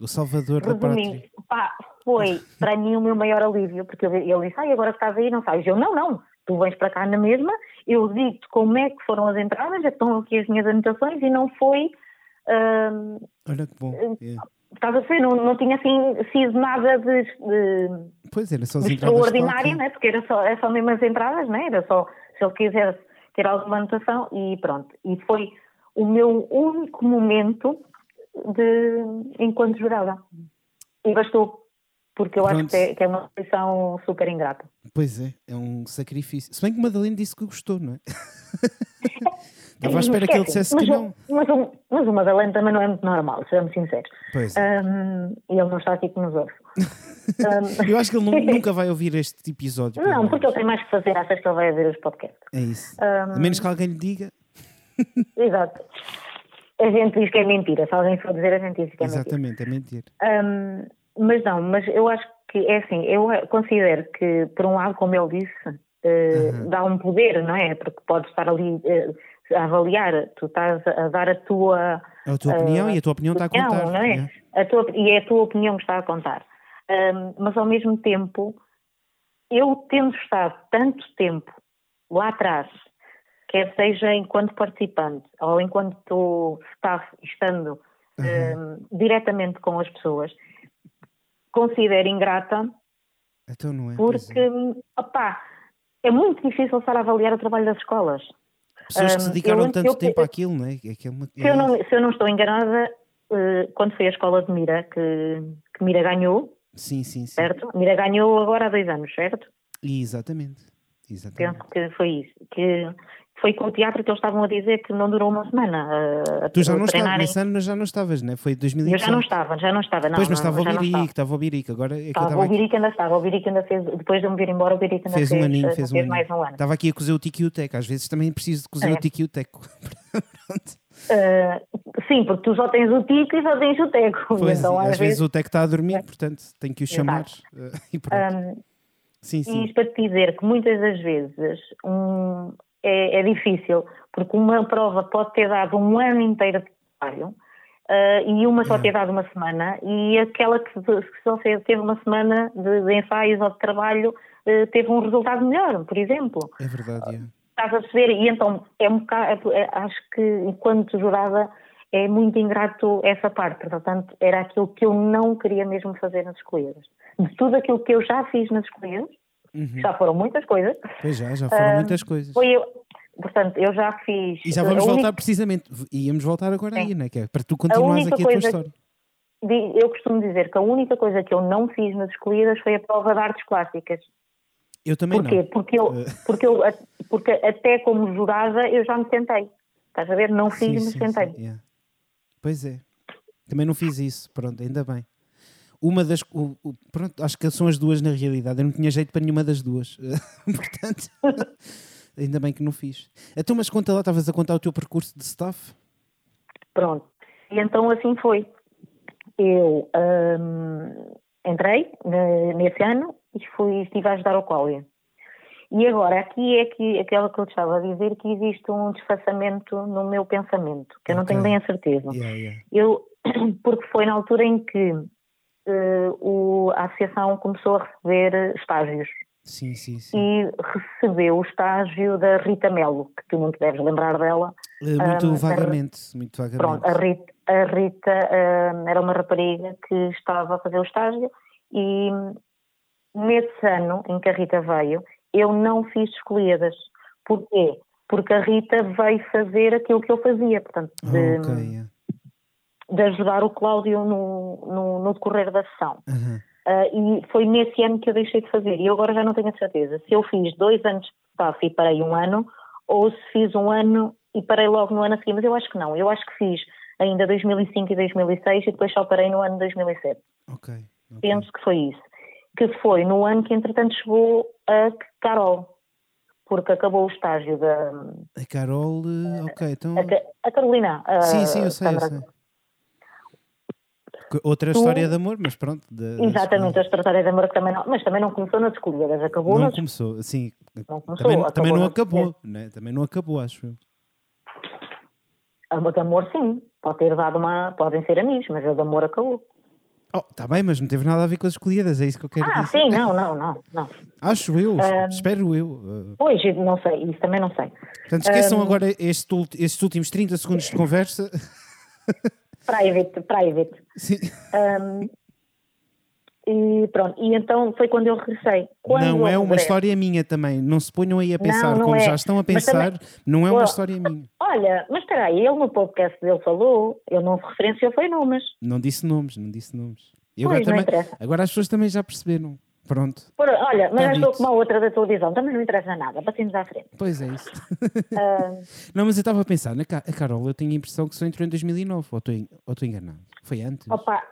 O salvador da pátria. Pá, foi para mim o meu maior alívio, porque ele, disse, ai, agora que estás aí não sabes. Eu, não, não, tu vens para cá na mesma, eu digo-te como é que foram as entradas, já estão aqui as minhas anotações e não foi... Hum, Olha que bom. Yeah. Eh, Estás a ver? Não, não tinha assim sido nada de, de, pois era só de extraordinário, né? porque era só, era só mesmo as entradas, né? era só se ele quisesse ter alguma anotação e pronto. E foi o meu único momento de enquanto jurada. E bastou, porque eu pronto. acho que é, que é uma posição super ingrata. Pois é, é um sacrifício. Se bem que Madalena disse que gostou, não é? [LAUGHS] Estava à espera que ele dissesse mas, que não. Mas, mas, mas o Madalena também não é muito normal, sejamos sinceros. Pois. Um, e ele não está aqui que nos ouve. um, Eu acho que ele nunca vai ouvir este episódio. Não, porque ele tem mais que fazer, achas que ele vai ouvir os podcasts. É isso. Um, a menos que alguém lhe diga. [LAUGHS] Exato. A gente diz que é mentira. Se alguém for dizer, a gente diz que é Exatamente, mentira. Exatamente, é mentira. Mas não, mas eu acho que é assim, eu considero que, por um lado, como ele disse, uh, dá um poder, não é? Porque pode estar ali uh, a avaliar, tu estás a dar a tua. A tua opinião uh, e a tua opinião está a contar. Não é? é? A tua, e é a tua opinião que está a contar. Um, mas ao mesmo tempo, eu tendo estado tanto tempo lá atrás, quer seja enquanto participante ou enquanto staff, estando uhum. um, diretamente com as pessoas, considero ingrata. Então não é? Porque, é. opá, é muito difícil estar a avaliar o trabalho das escolas. Pessoas que se dedicaram um, tanto eu, tempo àquilo, não é? é, que é uma, se, eu não, se eu não estou enganada, uh, quando foi a escola de Mira, que, que Mira ganhou, sim, sim, sim. certo? Mira ganhou agora há dois anos, certo? Exatamente. Exatamente. Penso que foi isso. Que foi com o teatro que eles estavam a dizer que não durou uma semana. A, tu já não estavas, nesse ano já não estavas, não é? Foi 2017. Eu já não estava, já não estava, não. Pois, mas estava o Birico, estava o Birico, agora é estava, o Birico ainda estava, o Birico ainda fez, depois de me vir embora, o Birico ainda fez, fez, um aninho, fez, fez um mais um ano. Estava aqui a cozer o tiki teco às vezes também preciso de cozer é. o tiki teco [LAUGHS] Uh, sim, porque tu só tens o tico e só tens o teco. Pois, então, às, às vezes, o teco está a dormir, portanto tem que o chamar. Uh, [LAUGHS] e pronto. Um, sim, sim. E isto para te dizer que muitas das vezes um, é, é, difícil, porque uma prova pode ter dado um ano inteiro de trabalho uh, e uma só é. ter dado uma semana, e aquela que, que só teve uma semana de, de ensaios ou de trabalho teve um resultado melhor, por exemplo. É verdade, é. Estás a perceber? E então, é um bocado, é, acho que enquanto jurada é muito ingrato essa parte. Portanto, era aquilo que eu não queria mesmo fazer nas escolhas. De tudo aquilo que eu já fiz nas escolhas, uhum. já foram muitas coisas. Pois já, já foram uh, muitas coisas. Foi eu, portanto, eu já fiz. E já vamos voltar única... precisamente, íamos voltar agora Sim. aí, né? Que é para tu continuares aqui a tua história. Eu costumo dizer que a única coisa que eu não fiz nas escolhidas foi a prova de artes plásticas. Eu também Porquê? não. Porque eu, eh. porque eu porque até como jurada eu já me sentei. Estás a ver? Não fiz, sim, mas sim, sentei. Sim, yeah. Pois é. Também não fiz isso. Pronto, ainda bem. Uma das. O, o, pronto, acho que são as duas na realidade. Eu não tinha jeito para nenhuma das duas. [LAUGHS] Portanto, [LAUGHS] ainda bem que não fiz. Então, mas conta lá, estavas a contar o teu percurso de staff? Pronto. E então assim foi. Eu hum, entrei nesse ano e fui, estive a ajudar o Cláudio. E agora, aqui é que, aquela que eu estava a dizer, que existe um desfaçamento no meu pensamento, que eu não tenho bem a certeza. Yeah, yeah. Eu, [CLEARS THROAT] porque foi na altura em que uh, o, a associação começou a receber estágios. Sim, sim, sim. E recebeu o estágio da Rita Melo, que tu não te deves lembrar dela. Uh, muito um, vagamente, a, muito vagamente. Pronto, a Rita, a Rita uh, era uma rapariga que estava a fazer o estágio e nesse ano em que a Rita veio, eu não fiz escolhidas. Porquê? Porque a Rita veio fazer aquilo que eu fazia, portanto, de, okay. De ajudar o Cláudio no, no, no decorrer da sessão. Uhum. Uh, e foi nesse ano que eu deixei de fazer. E eu agora já não tenho a certeza se eu fiz dois anos de staff e parei um ano, ou se fiz um ano e parei logo no ano a seguir. Mas eu acho que não. Eu acho que fiz ainda 2005 e 2006 e depois só parei no ano de 2007. Ok. okay. Penso que foi isso que foi no ano que entretanto chegou a Carol, porque acabou o estágio da. A Carol, eh, ok, então. A, a Carolina. A sim, sim, eu sei, eu sei. Outra história de amor, mas pronto. De... Exatamente, outra história de amor que também não, mas também não começou nas escolhidas, acabou Não nas... começou, sim. Não começou, também, também não acabou, né? também não acabou, acho eu. Amor de amor, sim, pode ter dado uma. podem ser amigos, mas o de amor acabou. Oh, tá bem, mas não teve nada a ver com as escolhidas, é isso que eu quero ah, dizer. Ah, sim, não, não, não, não. Acho eu, um, espero eu. Pois, não sei, isso também não sei. Portanto, esqueçam um, agora este, estes últimos 30 segundos de conversa. [LAUGHS] Private, private. Sim. Um, e pronto, e então foi quando eu regressei. Quando não é uma história minha também, não se ponham aí a pensar não, não como é. já estão a pensar, também, não é uma história minha. Olha, mas espera aí, ele no podcast dele falou, ele não referenciou foi nomes. Não disse nomes, não disse nomes. E agora, pois, também, agora as pessoas também já perceberam. Pronto. Por, olha, mas tá estou com uma outra da televisão, também não interessa nada, passemos à frente. Pois é isso. Uh... [LAUGHS] Não, mas eu estava a pensar, na a Carol, eu tenho a impressão que só entrou em 2009, ou estou enganado? Foi antes? Opa,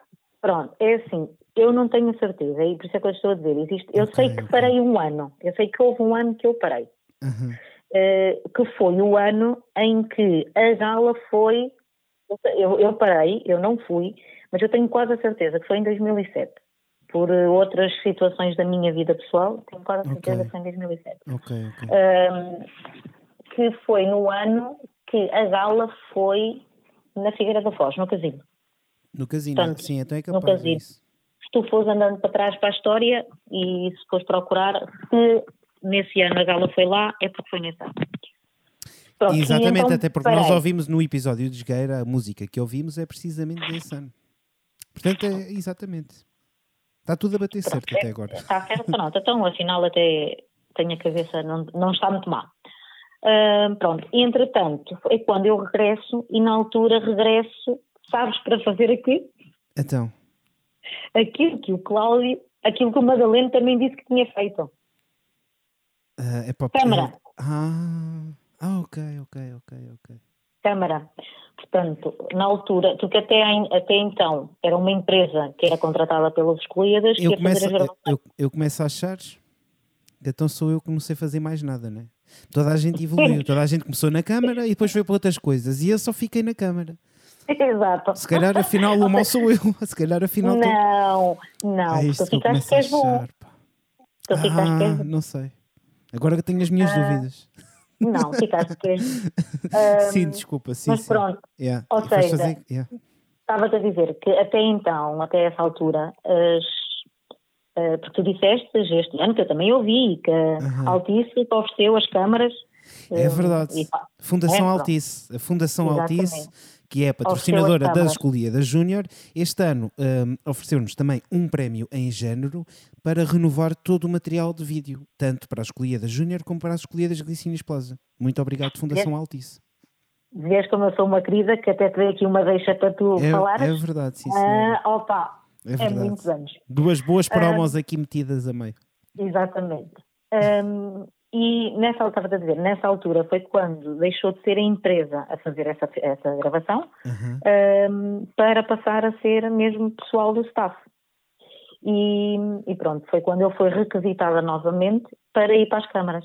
pronto, é assim, eu não tenho certeza, e por isso é que eu estou a dizer. Existe, eu okay, sei que okay. parei um ano, eu sei que houve um ano que eu parei, uhum. uh, que foi o ano em que a gala foi. Eu, eu, parei, eu não fui, mas eu tenho quase a certeza que foi em 2007. Por uh, outras situações da minha vida pessoal, tenho quase a certeza okay. que foi em 2007. Um, que foi no ano que a gala foi na Figueira da Foz, no casino. No casino, Portanto, sim, então é capaz no casino. Disso tu fores andando para trás para a história e se fores procurar, se nesse ano a gala foi lá, é porque foi nesse ano. Pronto, Exatamente, então, até porque nós ouvimos no episódio de Esgueira, a música que ouvimos é precisamente desse ano. Portanto, é exatamente. Está tudo a bater pronto, certo é, até agora. Está certo, pronto. Então, afinal, até tenho a cabeça, não, não está muito mal. Uh, pronto, entretanto, é quando eu regresso e na altura regresso, sabes, para fazer aqui? Então aquilo que o Cláudio, aquilo que o Madalena também disse que tinha feito. Uh, é para Câmara. Ah, ah, ok, ok, ok, ok. Câmara. Portanto, na altura, porque até, até então era uma empresa que era contratada pelas escolhidas eu começo, eu, eu, eu começo a achar então sou eu que não sei fazer mais nada, né? Toda a gente evoluiu, toda a gente começou na câmara e depois foi para outras coisas. E eu só fiquei na câmara. Exato. Se calhar afinal o mal sou eu. [LAUGHS] Se calhar afinal. Não, não. É tu ficaste que és bom. Tu ficaste ah, que és Não sei. Agora que tenho as minhas uh, dúvidas. Não, ficaste que és. Um, [LAUGHS] sim, desculpa. Sim, mas sim. pronto. Yeah. Ou seja, fazer... yeah. estava-te a dizer que até então, até essa altura, as Uh, porque tu disseste este ano que eu também ouvi que a Altice ofereceu as câmaras. É verdade. E, Fundação é, Altice. A Fundação Exatamente. Altice, que é patrocinadora da Escolia Júnior, este ano um, ofereceu-nos também um prémio em género para renovar todo o material de vídeo, tanto para a Escolia Júnior como para a Escolia das Glicínias Plaza. Muito obrigado, Fundação. Altice. Vês como eu sou uma querida, que até te dei aqui uma deixa para tu é, falar. É verdade, sim, sim. Ah, opa, é, é muitos anos. Duas boas promos um, aqui metidas a meio. Exatamente. Um, [LAUGHS] e nessa altura, a dizer, nessa altura foi quando deixou de ser a empresa a fazer essa, essa gravação uhum. um, para passar a ser mesmo pessoal do staff. E, e, pronto, foi quando eu fui requisitada novamente para ir para as câmaras.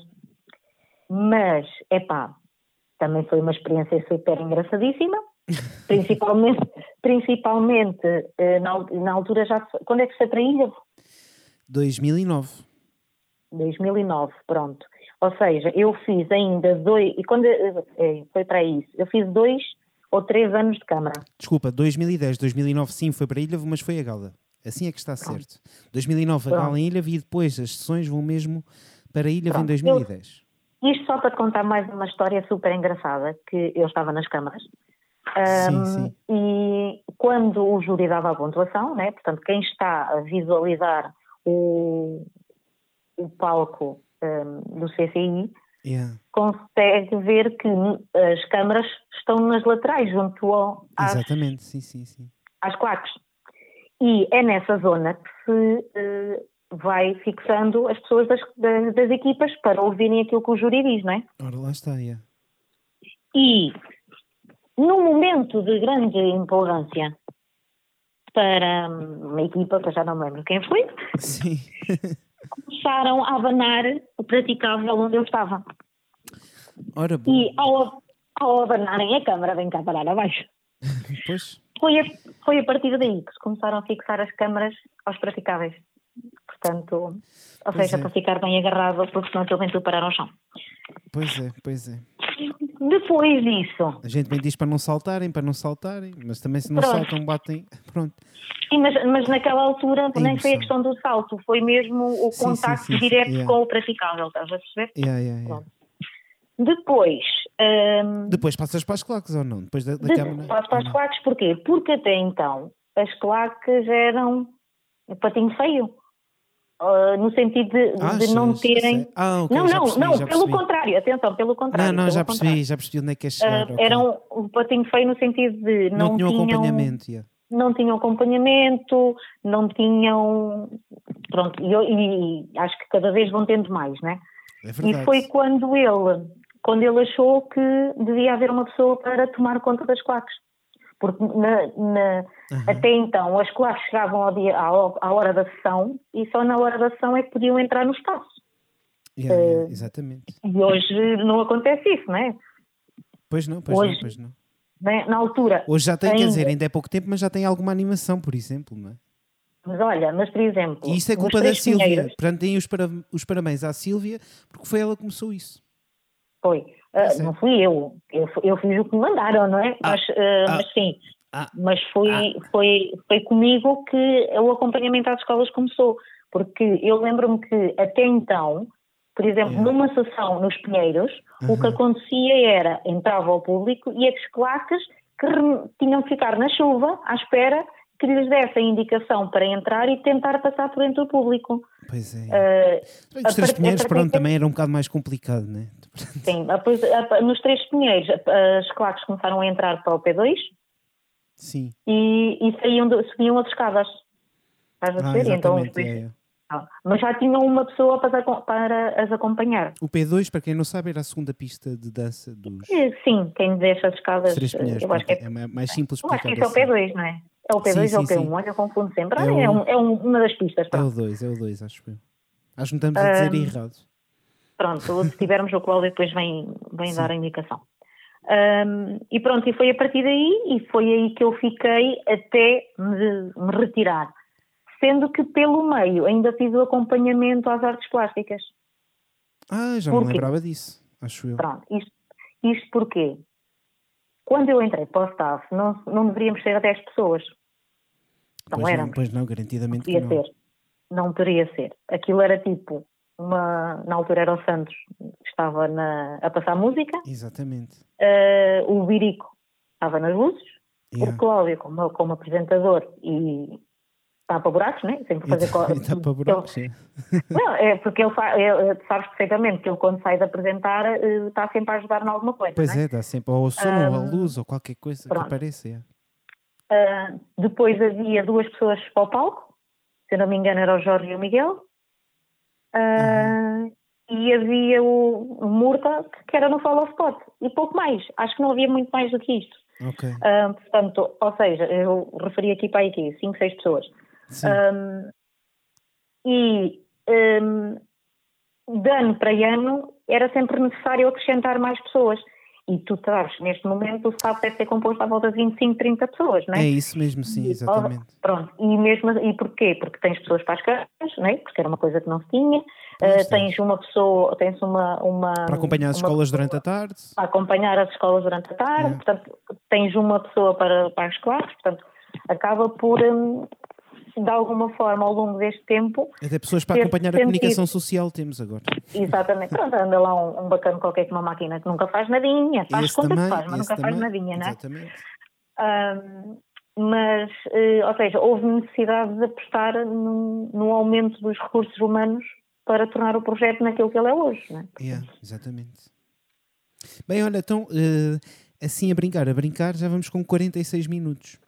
Mas, é pá, também foi uma experiência super engraçadíssima, [LAUGHS] Principalmente, principalmente eh, na, na, altura já. Quando é que foi para a ilha? 2009. 2009, pronto. Ou seja, eu fiz ainda dois. E quando é, foi para isso? Eu fiz dois ou três anos de câmara. Desculpa, 2010, 2009 sim foi para a ilha, mas foi a gala. Assim é que está pronto. certo. 2009 a gala em ilha e depois as sessões vão mesmo para a ilha em 2010. Eu, isto só para contar mais uma história super engraçada, que eu estava nas câmaras um, sim, sim. E quando o júri dava a pontuação, né, portanto, quem está a visualizar o, o palco um, do CCI yeah. consegue ver que as câmaras estão nas laterais, junto ao, às, Exatamente, sim, sim, sim. às claques. E é nessa zona que se uh, vai fixando as pessoas das, das, das, equipas para ouvirem aquilo que o júri diz, não é? Ora, lá está, yeah. E num momento de grande empolgância para uma equipa, que eu já não me lembro quem foi, Sim. [LAUGHS] começaram a abanar o praticável onde eu estava. Ora. E ao, ao abanarem a câmara, vem cá parar abaixo. [LAUGHS] Pois. Foi a, foi a partir daí que se começaram a fixar as câmaras aos praticáveis. Portanto, ou pois seja, é. para ficar bem agarrado, porque senão aquilo vem tudo parar ao chão. Pois é, pois é. Depois disso. A gente bem diz para não saltarem, para não saltarem, mas também se não Pronto. saltam, batem. [LAUGHS] Pronto. Sim, mas, mas naquela altura nem foi a questão do salto, foi mesmo o sim, contacto sim, sim, direto yeah. com o praticável, estás a perceber? Yeah, yeah, yeah. Depois. Um, Depois passas para as claques ou não? Depois da, da de, câmara? Passo para as claques porquê? Porque até então as claques eram patinho feio. Uh, no sentido de, de não terem. Ah, okay, não, não, percebi, não, pelo contrário, atenção, pelo contrário. Não, não, já percebi, contrário. já percebi onde é que é chegar. Uh, okay. Eram um patinho feio no sentido de não, não tinham, tinham acompanhamento. Yeah. Não tinham acompanhamento, não tinham. Pronto, e, e, e, acho que cada vez vão tendo mais, né? É verdade. E foi quando ele, quando ele achou que devia haver uma pessoa para tomar conta das claques. Porque na, na, uhum. até então as claques chegavam ao dia, à, à, hora da sessão e só na hora da sessão é que podiam entrar no espaço. Yeah, uh, yeah, exatamente. E hoje não acontece isso, não é? Pois não, pois hoje, não, pois não. Né, na altura. Hoje já tem, ainda, quer dizer, ainda é pouco tempo, mas já tem alguma animação, por exemplo, não é? Mas olha, mas por exemplo. E isso é culpa da Sílvia. Pinheiros, Portanto, deem os, para, os parabéns à Sílvia, porque foi ela que começou isso. Foi. Uh, não fui eu. eu. Eu fiz o que me mandaram, não é? Ah, mas, uh, ah, mas sim. Ah, mas foi, ah. foi, foi comigo que o acompanhamento às escolas começou. Porque eu lembro-me que até então, por exemplo, numa sessão nos Pinheiros, uhum. o que acontecia era, entrava ao público e as claques que tinham que ficar na chuva à espera que lhes desse a indicação para entrar e tentar passar por entre o público. Pois é. Uh, Os Três Pinheiros, pronto, também era um bocado mais complicado, não é? [LAUGHS] Sim, depois, nos Três Pinheiros as claques começaram a entrar para o P2 Sim. e, e saíam, subiam as escadas. Estás a ah, Então, é, é. Ah, mas já tinham uma pessoa para, para as acompanhar. O P2, para quem não sabe, era a segunda pista de dança dos. Sim, quem deixa as escadas. Três Pinheiros, eu acho que é, é mais simples. Eu acho que é o P2, não é? É o P2 ou o P1? Olha, eu confundo sempre. É, é, um, é um, uma das pistas. Pá. É o 2, é o 2, acho eu. Acho que não estamos a dizer um, errado. Pronto, se tivermos o Cláudio depois vem, vem dar a indicação. Um, e pronto, e foi a partir daí, e foi aí que eu fiquei até me, me retirar. Sendo que pelo meio ainda fiz o acompanhamento às artes plásticas. Ah, já não lembrava disso, acho eu. Pronto, isto, isto porquê? Quando eu entrei para o staff, não, não deveríamos ser a 10 pessoas. Não pois éramos. Não, pois não, garantidamente não poderia ser. Não poderia ser. Aquilo era tipo, uma, na altura era o Santos, estava na, a passar música. Exatamente. Uh, o Birico estava nas luzes. Yeah. O Cláudio como, como apresentador e tapa buracos, né? Sempre fazer [LAUGHS] tapa buracos, ele... Não, é porque ele, fa... ele sabes perfeitamente que ele quando sai de apresentar eh, está sempre a ajudar em alguma coisa. Pois é, é, está sempre ou o som, um, ou a luz, ou qualquer coisa pronto. que apareça. Uh, depois havia duas pessoas para o palco, se eu não me engano era o Jorge e o Miguel. Uh, E havia o, Murta, que era no follow spot, e pouco mais. Acho que não havia muito mais do que isto. Okay. Uh, portanto, ou seja, eu referi aqui para aqui, 5, 6 pessoas. Um, e um, de ano para ano era sempre necessário acrescentar mais pessoas. E tu sabes, neste momento o staff deve ser composto à volta de 25, 30 pessoas, não é? É isso mesmo, sim, exatamente. E, pronto, e mesmo e porquê? Porque tens pessoas para as casas, não é? Porque era uma coisa que não se tinha. Uh, tens uma pessoa, tens uma, uma para acompanhar as escolas durante a tarde. Para acompanhar as escolas durante a tarde, é. portanto, tens uma pessoa para, para as classes, portanto, acaba por um, de alguma forma, ao longo deste tempo. Até pessoas para acompanhar sentido. a comunicação social temos agora. Exatamente. Pronto, anda lá um, um bacana qualquer com uma máquina que nunca faz nadinha. Faz esse conta também, que faz, mas nunca também. faz nadinha, não é? Exatamente. Um, mas, uh, ou seja, houve necessidade de apostar no, no, aumento dos recursos humanos para tornar o projeto naquilo que ele é hoje, não é? Yeah, exatamente. Bem, olha, então, uh, assim a brincar, a brincar, já vamos com 46 minutos.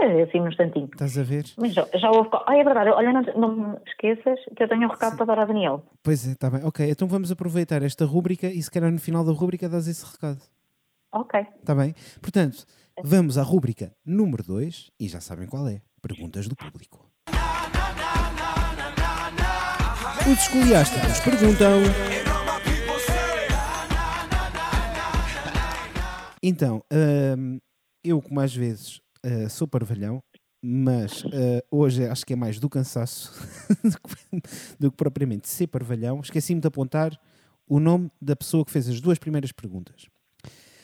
É, assim, um instantinho. Estás a ver? Mas já, já houve. Ah, é verdade. Olha, não, não me esqueças que eu tenho um recado Sim. para dar a Daniel. Pois é, está bem. Ok, então vamos aproveitar esta rúbrica e se calhar no final da rúbrica dás esse recado. Ok. Está bem? Portanto, vamos à rúbrica número 2 e já sabem qual é. Perguntas do público. Os escoliásticos perguntam. Então, hum, eu como às vezes uh, sou parvalhão, mas uh, hoje acho que é mais do cansaço [LAUGHS] do, que, propriamente ser parvalhão. Esqueci-me de apontar o nome da pessoa que fez as duas primeiras perguntas.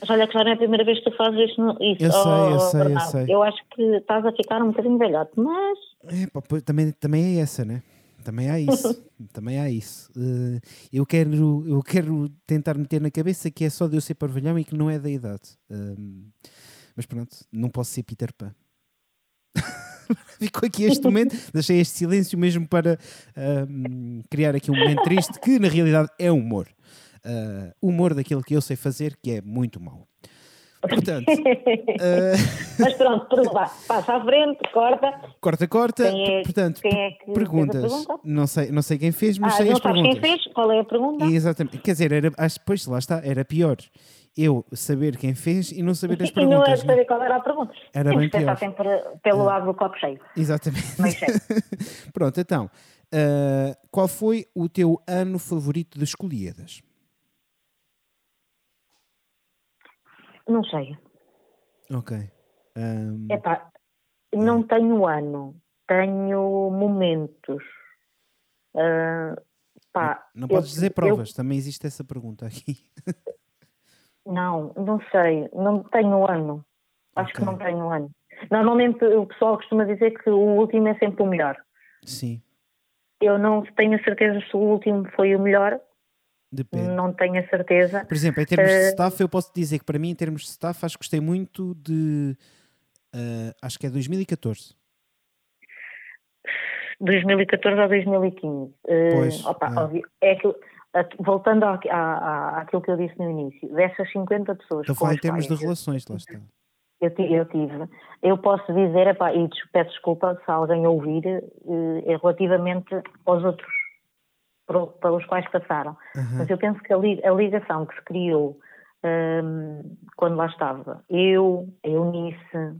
Mas olha não é a primeira vez que tu fazes isso. Eu sei, oh, eu sei, Bernardo. eu sei. Eu acho que estás a ficar um bocadinho velhote, mas... É, pá, também, também é essa, né? Também há isso. [LAUGHS] também há isso. Uh, eu, quero, eu quero tentar meter na cabeça que é só de eu ser parvalhão e que não é da idade. Uh, mas pronto, não posso ser Peter Pan. [LAUGHS] Ficou aqui este momento, deixei este silêncio mesmo para um, criar aqui um momento triste que na realidade é humor. Uh, humor daquilo que eu sei fazer, que é muito mau. Portanto, uh... mas pronto, passa à frente, corta. Corta, corta. É, Portanto, é perguntas. Não sei, não sei quem fez, mas ah, sei as perguntas. Quem fez? Qual é a pergunta? Exatamente. Quer dizer, era, acho, pois lá está, era pior eu saber quem fez e não saber as perguntas. E não saber qual era a pergunta. Era bem pior. sempre pelo lado do copo cheio. Exatamente. [LAUGHS] Pronto, então, uh, qual foi o teu ano favorito de Escolhidas? Não sei. Ok. Um... Epá, não tenho ano, tenho momentos. Uh, pá, não, não podes eu, dizer provas, eu... também existe essa pergunta aqui. [LAUGHS] Não, não sei, não tenho ano. Acho okay. que não tenho ano. Normalmente o pessoal costuma dizer que o último é sempre o melhor. Sim. Eu não tenho a certeza se o último foi o melhor. Depende. Não tenho a certeza. Por exemplo, em termos uh... de staff, eu posso dizer que para mim, em termos de staff, acho que gostei muito de. Uh, acho que é 2014. 2014 ou 2015. Uh, pois, opa, é. Óbvio, é que voltando à, à, àquilo que eu disse no início, dessas 50 pessoas. A falar em termos de relações, lá está. Eu, eu tive. Eu posso dizer, epá, e peço desculpa se alguém ouvir, é relativamente aos outros pelos quais passaram. Uhum. Mas eu penso que a, ligação que se criou um, quando lá estava, eu, a Eunice.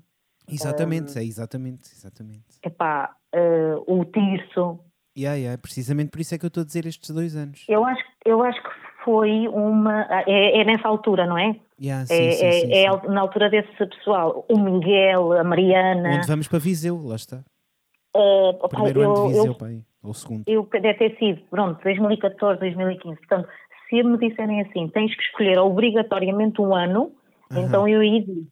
Exatamente, um, é exatamente, exatamente. Epá, uh, o Tirso, Yeah, yeah, precisamente por isso é que eu estou a dizer estes dois anos. Eu acho, eu acho que foi uma. É, é nessa altura, não é? Yeah, sim, é, sim, é- sim, é sim. na altura desse pessoal. O Miguel, a Mariana. Onde vamos para Viseu, lá está. eh, opá, Primeiro eu, ano de Viseu, eu, pai. Ou segundo. eu deve ter sido, pronto, 2014, 2015. Portanto, se me disserem assim, tens que escolher obrigatoriamente um ano, Aham. então eu aí digo.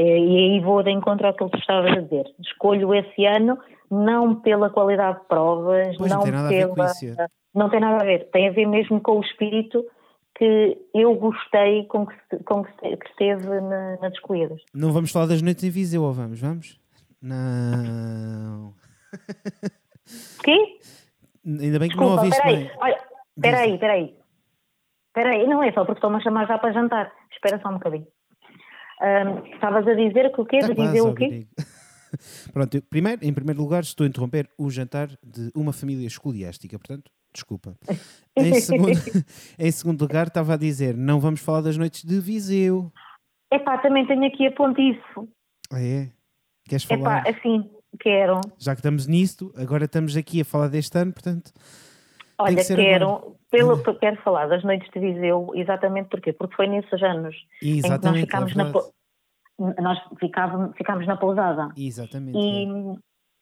Eh, E aí vou de encontro ao que ele estava a dizer. Escolho esse ano não pela qualidade de provas, Pois, não não tem nada a ver pela. com isso. Não tem nada a ver. Tem a ver mesmo com o espírito que eu gostei com que, com que, que esteve na, nas escolhidas. Não vamos falar das noites em Viseu, ou vamos? Vamos? Não. [LAUGHS] Quê? Ainda bem que não Desculpa, ouviste peraí. bem. Olha, peraí, peraí. Peraí, não é só porque estão-me a chamar já para jantar. Espera só um bocadinho. Estavas a dizer que o quê? Tá De quase, dizer o quê? [LAUGHS] Pronto, eu- primeiro, em primeiro lugar, estou a interromper o jantar de uma família escoliástica, portanto, desculpa. [LAUGHS] Em segundo, [LAUGHS] em segundo lugar, estava a dizer, não vamos falar das noites de Viseu. Epá, também tenho aqui a ponto isso. Ah, é? Queres falar? Epá, assim, quero. Já que estamos nisto, agora estamos aqui a falar deste ano, portanto, Olha, que quero, pelo, quero falar das noites de Viseu, exatamente porquê? Porque foi nesses anos em que nós exatamente. ficámos é na, nós ficávamos, ficámos na pousada. Exatamente. E,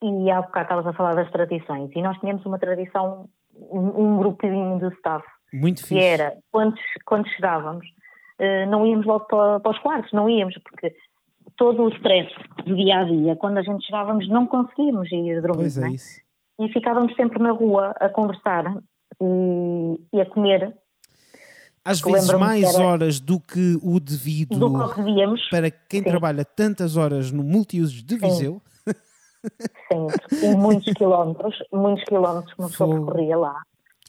é. e há bocado estavas a falar das tradições. E nós tínhamos uma tradição, um, um grupinho de staff, Muito que fixe. era, quando, quando chegávamos, eh, não íamos logo para, para os quartos, não íamos, porque todo o stress do dia a dia, quando a gente chegávamos, não conseguíamos ir dormir. Pois é é? isso. E ficávamos sempre na rua a conversar e, e a comer Às vezes mais horas do que o devido do que devíamos, para quem Sim. trabalha tantas horas no multiusos de Viseu. sempre, e muitos [LAUGHS] quilómetros, muitos quilómetros que uma pessoa percorria lá.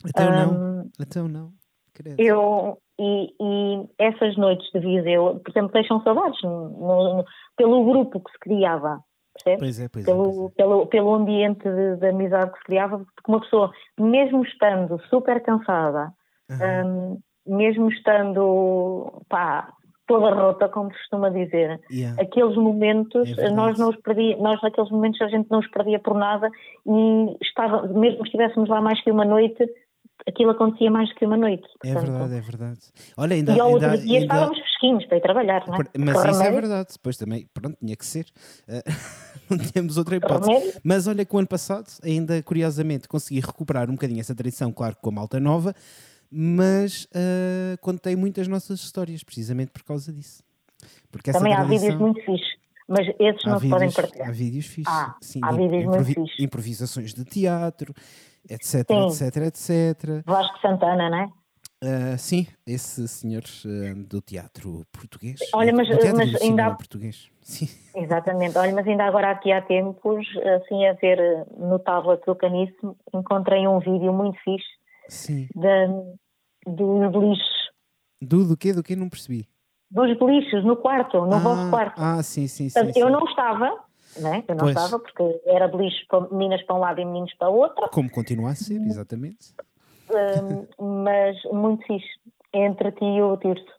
Então não. Ahm, Então não. Credo. Eu, e, e essas noites de Viseu, por exemplo, deixam saudades no- no- pelo grupo que se criava, Pois é, pois é. Pelo, Pois é. pelo, pelo ambiente de, de amizade que se criava, porque uma pessoa, mesmo estando super cansada, Aham. hum, mesmo estando pá, toda rota, como se costuma dizer, Yeah. aqueles momentos, É nós não os perdia, nós naqueles momentos a gente não os perdia por nada e estava, mesmo que estivéssemos lá mais que uma noite, aquilo acontecia mais que uma noite. É portanto. verdade, é verdade. Olha, ainda. E ao ainda, outro dia ainda- estávamos fresquinhos para ir trabalhar, não é? Mas isso é verdade. Depois também, pronto, tinha que ser. [LAUGHS] [LAUGHS] Não tínhamos outra hipótese. Mas olha que o ano passado, ainda curiosamente, consegui recuperar um bocadinho essa tradição, claro, com a malta nova, mas eh, contei muitas nossas histórias, precisamente por causa disso. Porque Também há tradição... vídeos muito fixes, mas esses Há não se podem vídeos, partilhar. há vídeos fixes. Ah, sim, há de vídeos muito fixes. improvisações de teatro, etc, Sim. etc, etc. Vasco Santana, não é? Ah, sim, esse senhor ah, do teatro português. Olha, mas- do teatro mas do ainda há- português. Sim. Exatamente. Olha, mas ainda agora aqui há tempos, assim a ver eh, no tablet do Caniço, encontrei um vídeo muito fixe Sim. da, dos lixos. Do, do quê? Do quê? Não percebi. Dos lixos no quarto, no ah, vosso quarto. Ah, sim, sim, sim. Portanto, sim. eu não estava, né? eu não Pois. estava, porque era de lixo para meninas para um lado e meninos para o outro, Como continua a ser, exatamente. Mas muito fixe. Entre ti e o Tirso.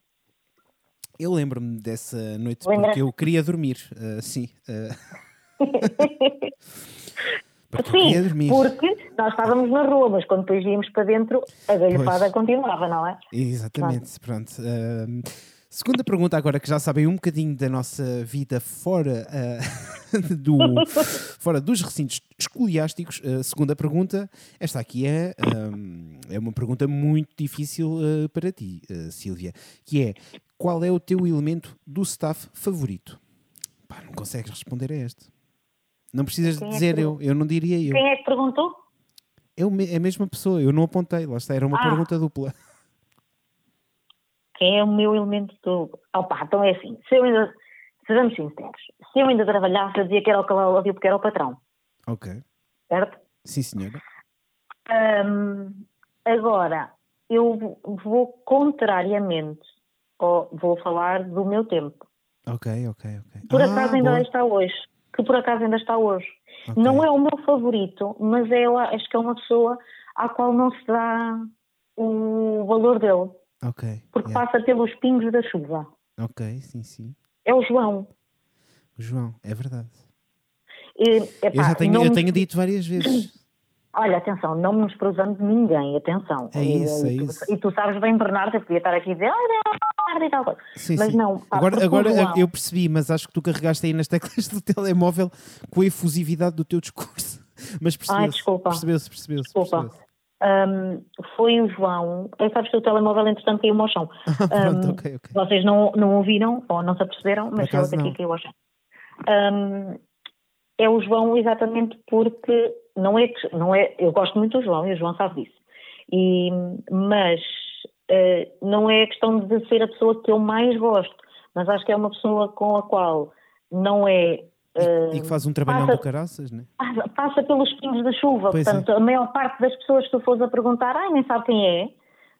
Eu lembro-me dessa noite porque eu queria dormir. ah, sim. ah. [LAUGHS] porque Sim, porque nós estávamos na rua, mas quando depois íamos para dentro, a galhofada Pois. continuava, não é? Exatamente, pronto. Ahm, segunda pergunta agora que já sabem um bocadinho da nossa vida fora, ah, [LAUGHS] do, fora dos recintos escoliásticos. A segunda pergunta, esta aqui é, ahm, é uma pergunta muito difícil ah, para ti, Sílvia, que é qual é o teu elemento do staff favorito? Pá, não consegues responder a este. Não precisas Quem é dizer eu, eu não diria eu. Quem é que perguntou? É é a mesma pessoa, eu não apontei, lá está, era uma Ah. pergunta dupla. Quem é o meu elemento do. Opa, então é assim, se eu ainda. Sejamos sinceros, se eu ainda trabalhasse, eu dizia que era o Cláudio porque era o patrão, Ok, certo? sim senhora. Hum, agora, eu vou contrariamente, ou vou falar do meu tempo. Ok, ok, ok. Por Ah, acaso ainda boa. está hoje. Que por acaso ainda está hoje. Ok. Não é o meu favorito, mas é, eu acho que é uma pessoa à qual não se dá o valor dele, Ok. porque yeah. passa pelos pingos da chuva. Ok, sim, sim. É o João. O João, é verdade. E, Eu epá, já tenho, eu me- tenho dito várias vezes. [CLEARS THROAT] Olha, atenção, não menosprezando ninguém, atenção. É isso, e, é tu, isso. E tu sabes bem, Bernardo, eu podia estar aqui a dizer, olha, e tal coisa. Sim, Mas sim. não, pá, agora agora João- eu percebi, mas acho que tu carregaste aí nas teclas do telemóvel com a efusividade do teu discurso. [LAUGHS] Mas percebeu-se. desculpa. Percebeu-se, percebeu-se. Desculpa. percebeu-se. Hum, foi o João. Eu sabes que o telemóvel, entretanto, caiu ao chão. [LAUGHS] Pronto, Hum, ok, ok. Vocês não, não ouviram ou não se aperceberam, mas acaso ele aqui não. caiu ao chão. Hum, é o João exatamente porque não é, que- não é. Eu gosto muito do João e o João sabe disso. E, mas eh, não é questão de ser a pessoa que eu mais gosto, mas acho que é uma pessoa com a qual não é. Eh, E que faz um trabalhão passa- do caraças, né? passa, passa pelos pingos da chuva. Pois é. Portanto, a maior parte das pessoas que tu fores a perguntar, ai, nem sabe quem é,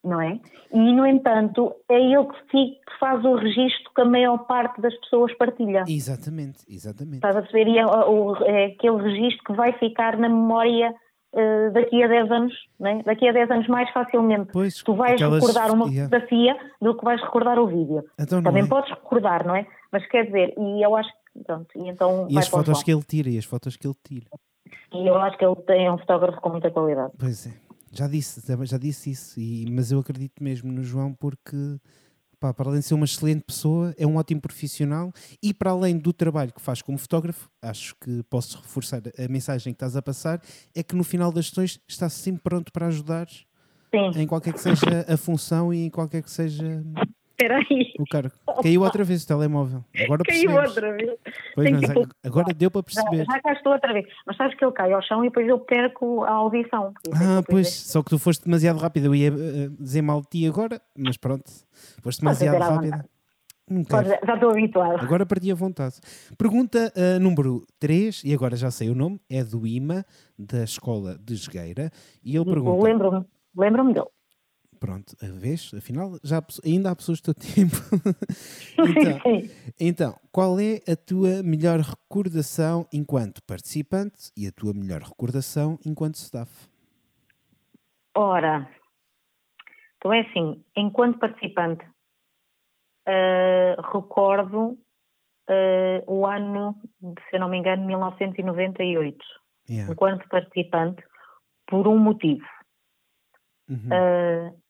não é? E, no entanto, é ele que, fi- que faz o registro que a maior parte das pessoas partilha. Exatamente, exatamente. Estás a perceber? E é, o- é aquele registro que vai ficar na memória eh, daqui a 10 anos, não é? Daqui a 10 anos mais facilmente. Pois, tu vais aquelas- recordar uma yeah. fotografia do que vais recordar o vídeo. Então Também é? podes recordar, não é? Mas quer dizer, e eu acho que, pronto, e então E as fotos que ele tira, e as fotos que ele tira. E eu acho que ele tem é um fotógrafo com muita qualidade. Pois é, já disse, já disse isso, e, mas eu acredito mesmo no João porque, pá, para além de ser uma excelente pessoa, é um ótimo profissional e para além do trabalho que faz como fotógrafo, acho que posso reforçar a mensagem que estás a passar, é que no final das sessões está sempre pronto para ajudar Sim, em qualquer que seja a função e em qualquer que seja espera aí. o cargo. Caiu outra vez o telemóvel. Agora Caiu percebemos. outra vez. Pois, mas tipo- ag- agora deu para Já, perceber. já cá estou outra vez. Mas sabes que ele cai ao chão e depois eu perco a audição. É Ah, pois, só que tu foste demasiado rápido. Eu ia eh, dizer mal de ti agora, mas pronto, foste demasiado. "Podes- Já estou habituada. Agora perdi a vontade. Pergunta eh, número 3, e agora já sei o nome, é do IMA, da Escola de Jogueira, e ele pergunta: Lembro-me lembro dele. Pronto, a vez, afinal, já ainda há pessoas do teu [LAUGHS] tempo. então, Sim. então, qual é a tua melhor recordação enquanto participante e a tua melhor recordação enquanto staff? Ora, então é assim, enquanto participante, eh, recordo eh, o ano, se eu não me engano, 1998. Yeah. Enquanto participante, por um motivo. Uhum. Uh,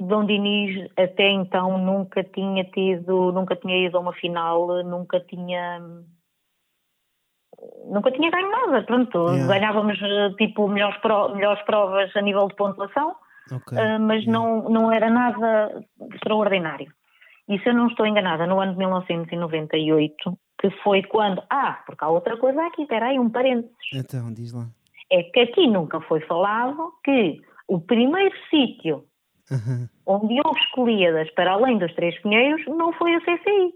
Dom Dinis até então nunca tinha tido, nunca tinha ido a uma final, nunca tinha nunca tinha ganho nada, pronto, Yeah. ganhávamos eh, tipo melhores, pro- melhores provas a nível de pontuação, Ok. uh, mas Yeah. não, não era nada extraordinário. E se eu não estou enganada, no ano de 1998, que foi quando, ah, porque há outra coisa aqui, espera aí, um parênteses, Então, diz lá. é que aqui nunca foi falado que o primeiro sítio Aham. onde houve escolhidas para além dos Três Pinheiros não foi a CCI,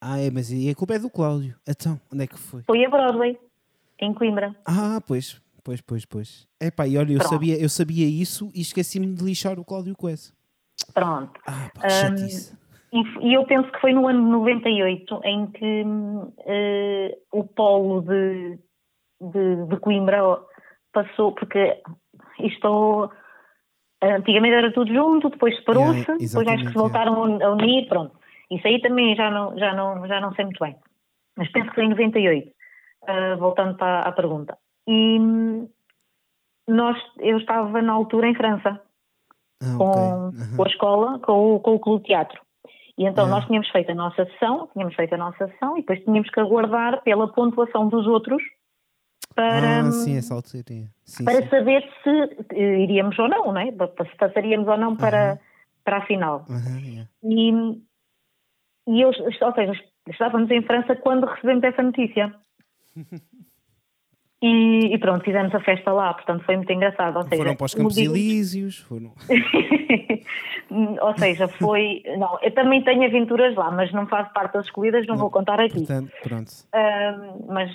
Ah, é, mas e a culpa é do Cláudio. Então, onde é que foi? foi a Broadway, em Coimbra. Ah, pois, pois, pois, pois. Epá, e olha, eu Pronto. sabia, eu sabia isso e esqueci-me de lixar o Cláudio Coessa. Pronto. Ah, pá, que chatice. E, eu penso que foi no ano de 98 em que eh, o polo de, de, de Coimbra passou, porque isto antigamente era tudo junto, depois separou-se, Yeah, depois acho que se voltaram a unir, pronto. Isso aí também já não, já não, já não sei muito bem. Mas penso que foi em 98, ah, voltando para a pergunta. E hum, nós, eu estava na altura em França Ah, com, ok. Aham. com a escola, com o, com o Clube Teatro. E então Yeah. nós tínhamos feito a nossa sessão, tínhamos feito a nossa sessão e depois tínhamos que aguardar pela pontuação dos outros para, Ah, sim, essa altura. Sim, para sim. saber se eh, iríamos ou não, não é? Pa- Se passaríamos ou não para, Aham. para a final. Aham, yeah. E, e eu, ou seja, estávamos em França quando recebemos essa notícia. [LAUGHS] E, e pronto, fizemos a festa lá, portanto foi muito engraçado. Ou seja, Foram para os Campos dia- Elíseos, foram... [LAUGHS] [LAUGHS] Ou seja, foi. Não, eu também tenho aventuras lá, mas não faço parte das escolhidas, não, Não, vou contar aqui. Portanto, pronto. Ahm, mas.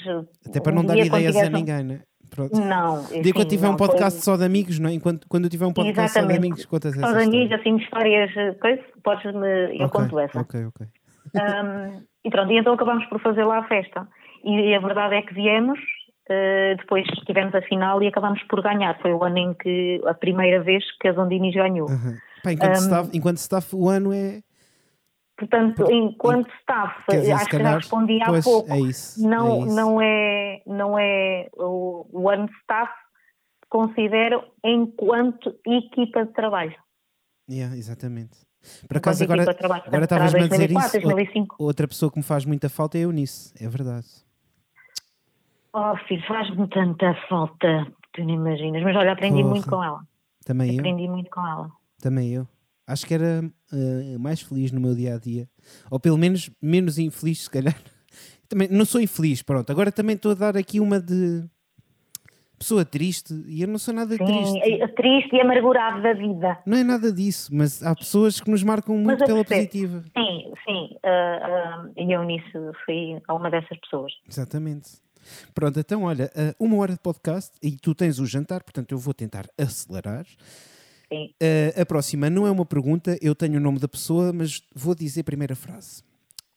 Até para um não dar dia, quando ideias a um- ninguém, né? Pronto. Não. Um dia quando enfim, tiver um podcast foi- só de amigos, não é? Enquanto, quando eu tiver um podcast só de Exatamente. amigos, contas Só de amigos, assim, histórias, eh, coisa, podes-me. Eu Ok, conto essa. Ok, ok. Ahm, e pronto, e então acabámos por fazer lá a festa. E a verdade é que viemos, eh, depois tivemos a final e acabámos por ganhar. Foi o ano em que, a primeira vez que a Dondinis ganhou. Aham. Pá, enquanto, staff, enquanto staff, o ano é. Portanto, enquanto staff, dizer, acho que já respondi há pois, pouco. é isso, não, é isso. não é, não é o, o ano staff considero enquanto equipa de trabalho. Yeah, exatamente. Por acaso, agora, agora estavas a dizer isso. 2005. Outra pessoa que me faz muita falta é a Eunice, é verdade. Oh, filho, faz-me tanta falta, tu não imaginas. Mas olha, aprendi Porra. muito com ela. Também aprendi eu. Aprendi muito com ela. Também eu. Acho que era uh, mais feliz no meu dia a dia. Ou pelo menos menos infeliz, se calhar. [LAUGHS] Também não sou infeliz, pronto. Agora também estou a dar aqui uma de pessoa triste e eu não sou nada Sim, triste. É triste e amargurado da vida. Não é nada disso, mas há pessoas que nos marcam muito pela positiva. Sim, sim. Uh, uh, e eu nisso fui uma dessas pessoas. Exatamente. Pronto, então olha, uh, uma hora de podcast e tu tens o jantar, portanto eu vou tentar acelerar. Sim. a próxima não é uma pergunta, eu tenho o nome da pessoa, mas vou dizer a primeira frase.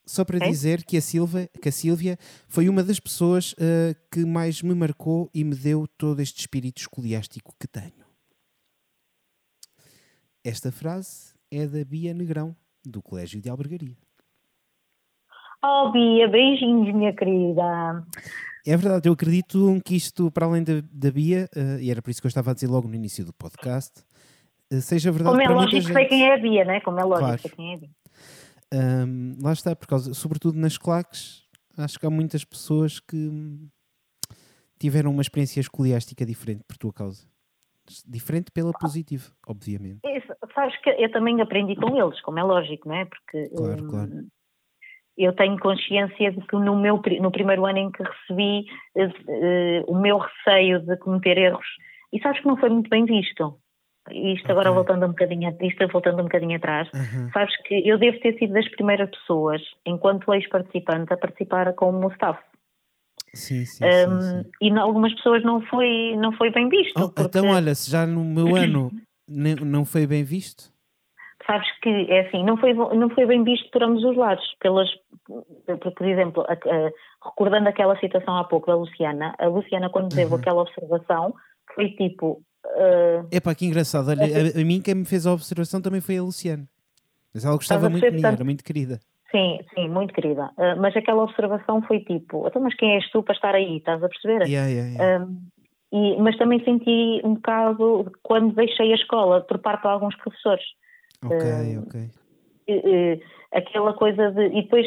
Só para é? dizer que a, Silva, que a Sílvia foi uma das pessoas uh, que mais me marcou e me deu todo este espírito escoliástico que tenho. Esta frase é da Bia Negrão, do Colégio de Albergaria. Oh, Bia, beijinhos, minha querida. É verdade, eu acredito que isto, para além da, da Bia, uh, e era por isso que eu estava a dizer logo no início do podcast, uh, seja verdade. Como é lógico, sei quem é a Bia, né? Como é lógico, claro. sei quem é a Bia. Um, lá está, por causa, sobretudo nas claques, acho que há muitas pessoas que tiveram uma experiência escoliástica diferente por tua causa. Diferente pela positiva, obviamente. Isso, sabes que eu também aprendi com eles, como é lógico, não é? Porque claro, um, claro. Eu tenho consciência de que no, meu, no primeiro ano em que recebi uh, uh, o meu receio de cometer erros, e sabes que não foi muito bem visto isto agora okay. voltando um bocadinho, isto voltando um bocadinho atrás, uhum. sabes que eu devo ter sido das primeiras pessoas, enquanto ex-participante, a participar como staff. Sim, sim, um, sim, sim. E algumas pessoas não foi, não foi bem visto. Oh, porque... Então, olha, se já no meu [COUGHS] ano não foi bem visto? Sabes que é assim, não foi, não foi bem visto por ambos os lados. Pelas, por, por exemplo, a, a, recordando aquela citação há pouco da Luciana, a Luciana, quando teve uhum. aquela observação, foi tipo, Uh, Epá, que engraçado. Olha, a, a, mim quem me fez a observação também foi a Luciana. Mas ela gostava muito de mim, era muito querida. Sim, sim, muito querida. Uh, mas aquela observação foi tipo, então, mas quem és tu para estar aí? Estás a perceber? Yeah, yeah, yeah. Uh, e, mas também senti um bocado quando deixei a escola por parte de alguns professores. Ok, ok. aquela coisa de. E depois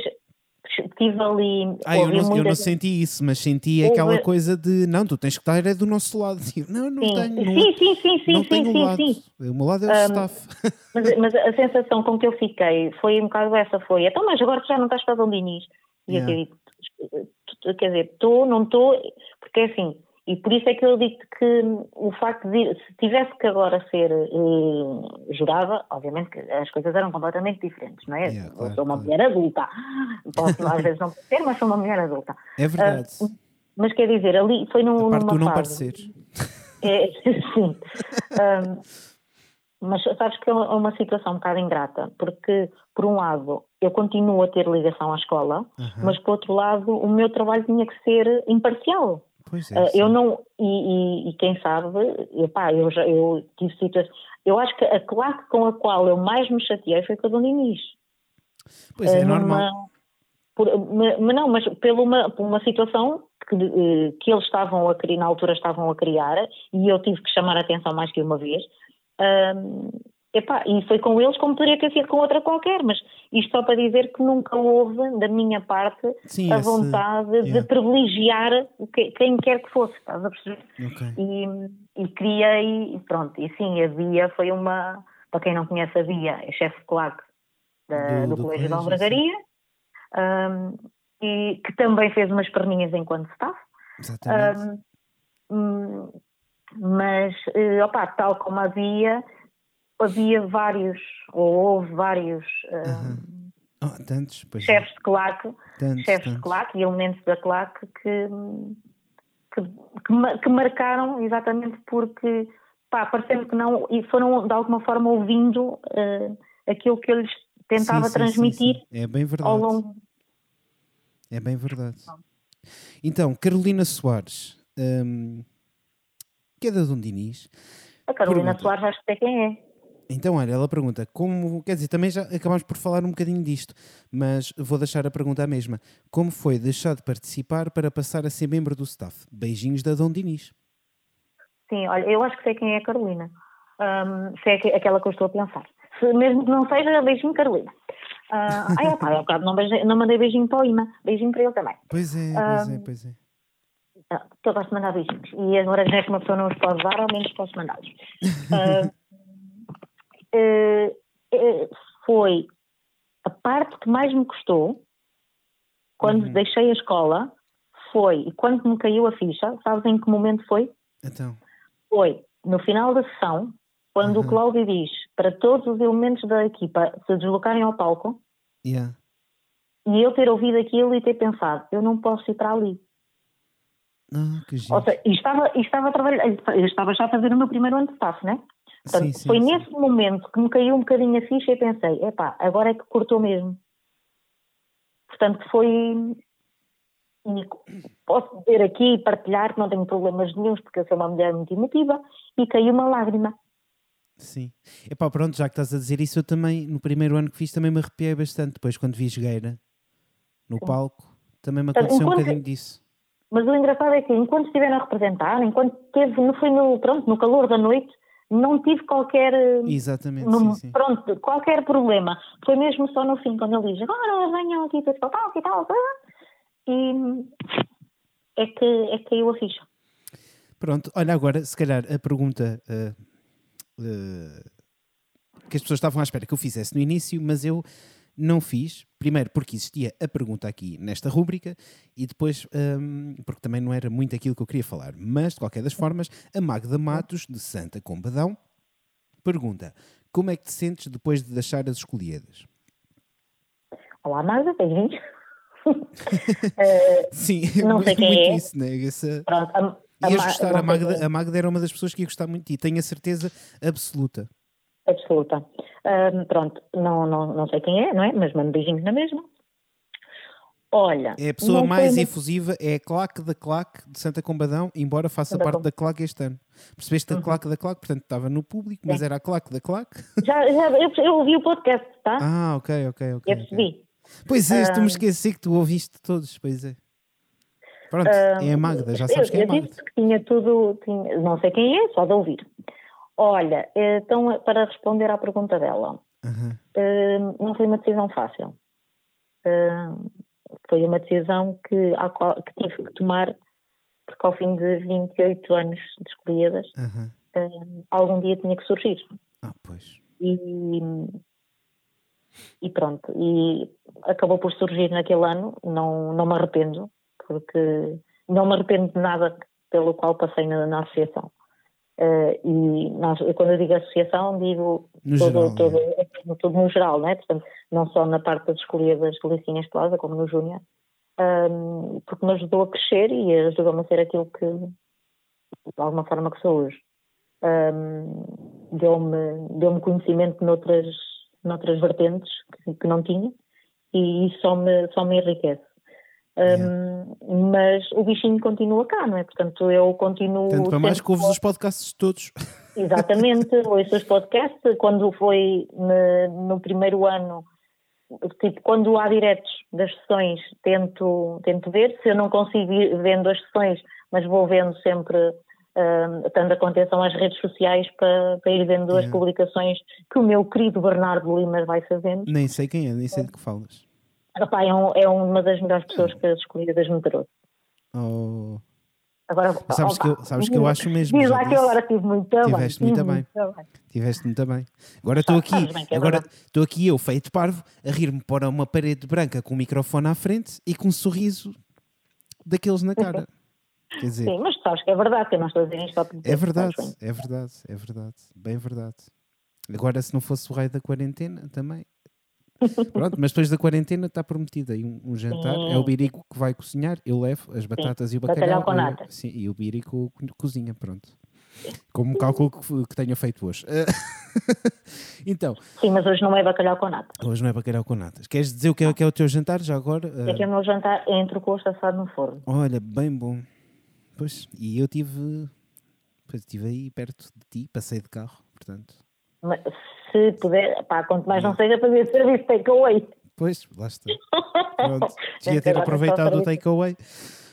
tive ali. Ah, eu não, eu não senti isso, mas senti Houve... aquela coisa de não, tu tens que estar é do nosso lado. [LAUGHS] Não, não sim. tenho. Não, sim, sim, sim, sim, não sim, tenho sim, lado. sim. O meu lado é o um, staff. [LAUGHS] Mas, mas, a sensação com que eu fiquei foi um bocado essa: foi, então, mas agora tu já não estás para Dom Dinis. E yeah. eu digo, quer dizer, estou, não estou, porque é assim, e por isso é que eu digo que o facto de, se tivesse que agora ser uh, jurada, obviamente que as coisas eram completamente diferentes, não é? Yeah, claro, eu sou uma claro. mulher adulta, posso às vezes não ser, mas sou uma mulher adulta. É verdade. Uh, mas quer dizer, ali foi num, parte numa não fase. parecer. É, [LAUGHS] sim. um, mas sabes que é uma, é uma, situação um bocado ingrata, porque, por um lado, eu continuo a ter ligação à escola, uhum. mas, por outro lado, o meu trabalho tinha que ser imparcial. Pois é, uh, eu não, e, e, e, quem sabe, epá, eu, já, eu tive situações. Eu acho que a claque com a qual eu mais me chateei foi com a Dona Inês. Pois é, uh, normal. Por, mas não, mas pela uma, por uma situação que, eh, que eles estavam a criar, na altura estavam a criar, e eu tive que chamar a atenção mais que uma vez. Um, Epá, e foi com eles como poderia ter sido com outra qualquer, mas isto só para dizer que nunca houve, da minha parte, Sim, a esse, vontade yeah. de privilegiar quem quer que fosse, estás a perceber? Okay. E, e criei, pronto, e sim, a Bia foi uma, para quem não conhece a Bia, é chefe de claque do, do, do, Colégio da Albergaria, um, e que também fez umas perninhas enquanto staff. Exatamente. Um, mas, eh, opa, tal como a Bia havia vários, ou houve vários uhum. oh, tantos, chefes de claque, tantos, chefes tantos. de claque e elementos da claque que, que, que, que marcaram exatamente porque pá, parecendo que não, e foram de alguma forma ouvindo uh, aquilo que eu lhes tentava sim, sim, transmitir sim, É bem verdade. ao longo. É bem verdade. Então, Carolina Soares, um, que é da Dom Dinis. A Carolina pergunta, Soares acho que sei quem é. Então, olha, ela pergunta, como, quer dizer, também já acabámos por falar um bocadinho disto, mas vou deixar a pergunta à mesma. Como foi deixar de participar para passar a ser membro do staff? Beijinhos da Dom Dinis. Sim, olha, eu acho que sei quem é a Carolina. Um, se é aquela que eu estou a pensar. Se, mesmo que não seja, beijinho Carolina. Uh, ai, opa, há bocado não, beijei, não mandei beijinho para o Ima, beijinho para ele também. Pois é, pois é, pois é. Ah, eu gosto de mandar beijinhos. E agora já é que uma pessoa não os pode dar, ao menos posso mandá-los. Uh, foi a parte que mais me custou quando uhum. deixei a escola foi, e quando me caiu a ficha, sabes em que momento foi? Então. Foi no final da sessão, quando uhum. o Cláudio diz para todos os elementos da equipa se deslocarem ao palco, yeah. e eu ter ouvido aquilo e ter pensado, eu não posso ir para ali. Ah, que Ou seja, e estava, e estava a trabalhar, eu estava já a fazer o meu primeiro ano de staff, né? Portanto, sim, sim, foi sim. nesse momento que me caiu um bocadinho a ficha e pensei, epá, agora é que cortou mesmo. Portanto, foi. Posso dizer aqui e partilhar que não tenho problemas nenhums, porque eu sou uma mulher muito emotiva, e caiu uma lágrima. Sim. Epá, pronto, já que estás a dizer isso, eu também, no primeiro ano que fiz, também me arrepiei bastante. Depois, quando vi Jogueira no Sim. palco, também me aconteceu enquanto, um bocadinho disso. Mas o engraçado é que, enquanto estiveram a representar, enquanto teve, não foi no, pronto, no calor da noite, não tive qualquer. Exatamente. No, sim, sim. Pronto, qualquer problema. Foi mesmo só no fim, quando ele diz agora venham aqui, tal, tal, e tal, e é que, é que caiu a ficha. Pronto, olha agora, se calhar a pergunta. Uh uh, que as pessoas estavam à espera que eu fizesse no início, mas eu não fiz. Primeiro, porque existia a pergunta aqui nesta rúbrica, e depois, um, porque também não era muito aquilo que eu queria falar. Mas, de qualquer das formas, a Magda Matos, de Santa Combadão, pergunta: Como é que te sentes depois de deixar as escolhidas? Olá, Magda, beijinhos. [LAUGHS] Sim, não sei [LAUGHS] quem muito é. isso, né? Essa... Pronto, Ias gostar, a Magda, a Magda era uma das pessoas que ia gostar muito de ti, tenho a certeza absoluta. Absoluta. Um, pronto, não, não, não sei quem é, não é? Mas mando beijinhos na mesma. Olha. É a pessoa mais efusiva, é a claque da claque de Santa Combadão, embora faça Santa parte da claque este ano. Percebeste a uhum. claque da claque, portanto estava no público, mas é. era a claque da claque. Já, já eu, eu, ouvi o podcast, tá? Ah, ok, ok, ok. Eu percebi. Okay. Pois é, um... tu me esqueci que tu ouviste todos, pois é. Pronto, é a Magda, já sabes eu, quem é a Magda. disse que tinha tudo, tinha, não sei quem é, só de ouvir. Olha, então para responder à pergunta dela, uhum. não foi uma decisão fácil. Foi uma decisão que, que tive que tomar porque ao fim de 28 anos de escolhidas, uhum. algum dia tinha que surgir. Ah, pois. E, e pronto, e acabou por surgir naquele ano, não, não me arrependo, porque não me arrependo de nada pelo qual passei na, na associação. Uh, e nós, quando eu digo associação, digo no todo, geral, todo, é? todo no geral, não é? Portanto, não só na parte das escolhidas de Licinhas Plaza, como no Júnior, um, porque me ajudou a crescer e ajudou-me a ser aquilo que, de alguma forma, que sou hoje. Um, deu-me deu conhecimento noutras, noutras vertentes que, que não tinha e isso só me, só me enriquece. Um, mas o bichinho continua cá, não é? Portanto, eu continuo. Tanto para mais que ouves os podcasts todos. [LAUGHS] Exatamente, ouço os podcasts. Quando foi no, no, primeiro ano, tipo, quando há diretos das sessões, tento, tento ver. Se eu não consigo ir vendo as sessões, mas vou vendo sempre, um, tendo a contenção às redes sociais para, para ir vendo yeah. as publicações que o meu querido Bernardo Lima vai fazendo. Nem sei quem é, nem sei de que falas. Rapaz, é, um, é uma das melhores pessoas que as escolhidas me trouxe. Oh. Agora, sabes, que eu, sabes que eu acho mesmo. Diz lá que eu agora estive muito bem. Tiveste muito bem. Tiveste muito bem. Agora estou aqui, é agora estou aqui eu, feito parvo, a rir-me para uma parede branca com o microfone à frente e com um sorriso daqueles na cara. [LAUGHS] Quer dizer, Sim, mas sabes que é verdade, que eu não estou a dizer isto para É verdade, é verdade, é verdade, bem verdade. Agora, se não fosse o raio da quarentena, também [LAUGHS] Pronto, mas depois da quarentena está prometido aí um, um jantar. Sim. É o Birico que vai cozinhar, eu levo as batatas sim. e o bacalhau. bacalhau com nata. Sim, e o Birico cozinha, pronto. Como cálculo que, que tenha feito hoje. [LAUGHS] então. Sim, mas hoje não é bacalhau com nata. Hoje não é bacalhau com natas. Queres dizer o que é, que é o teu jantar já agora? É que é o meu jantar é entre o coxo assado no forno. Olha, bem bom. Pois, e eu tive. Pois estive aí perto de ti, passei de carro, portanto. Mas, se puder, pá, quanto mais não seja fazer serviço takeaway. Pois, lá está. [LAUGHS] Pronto, devia ter aproveitado o takeaway.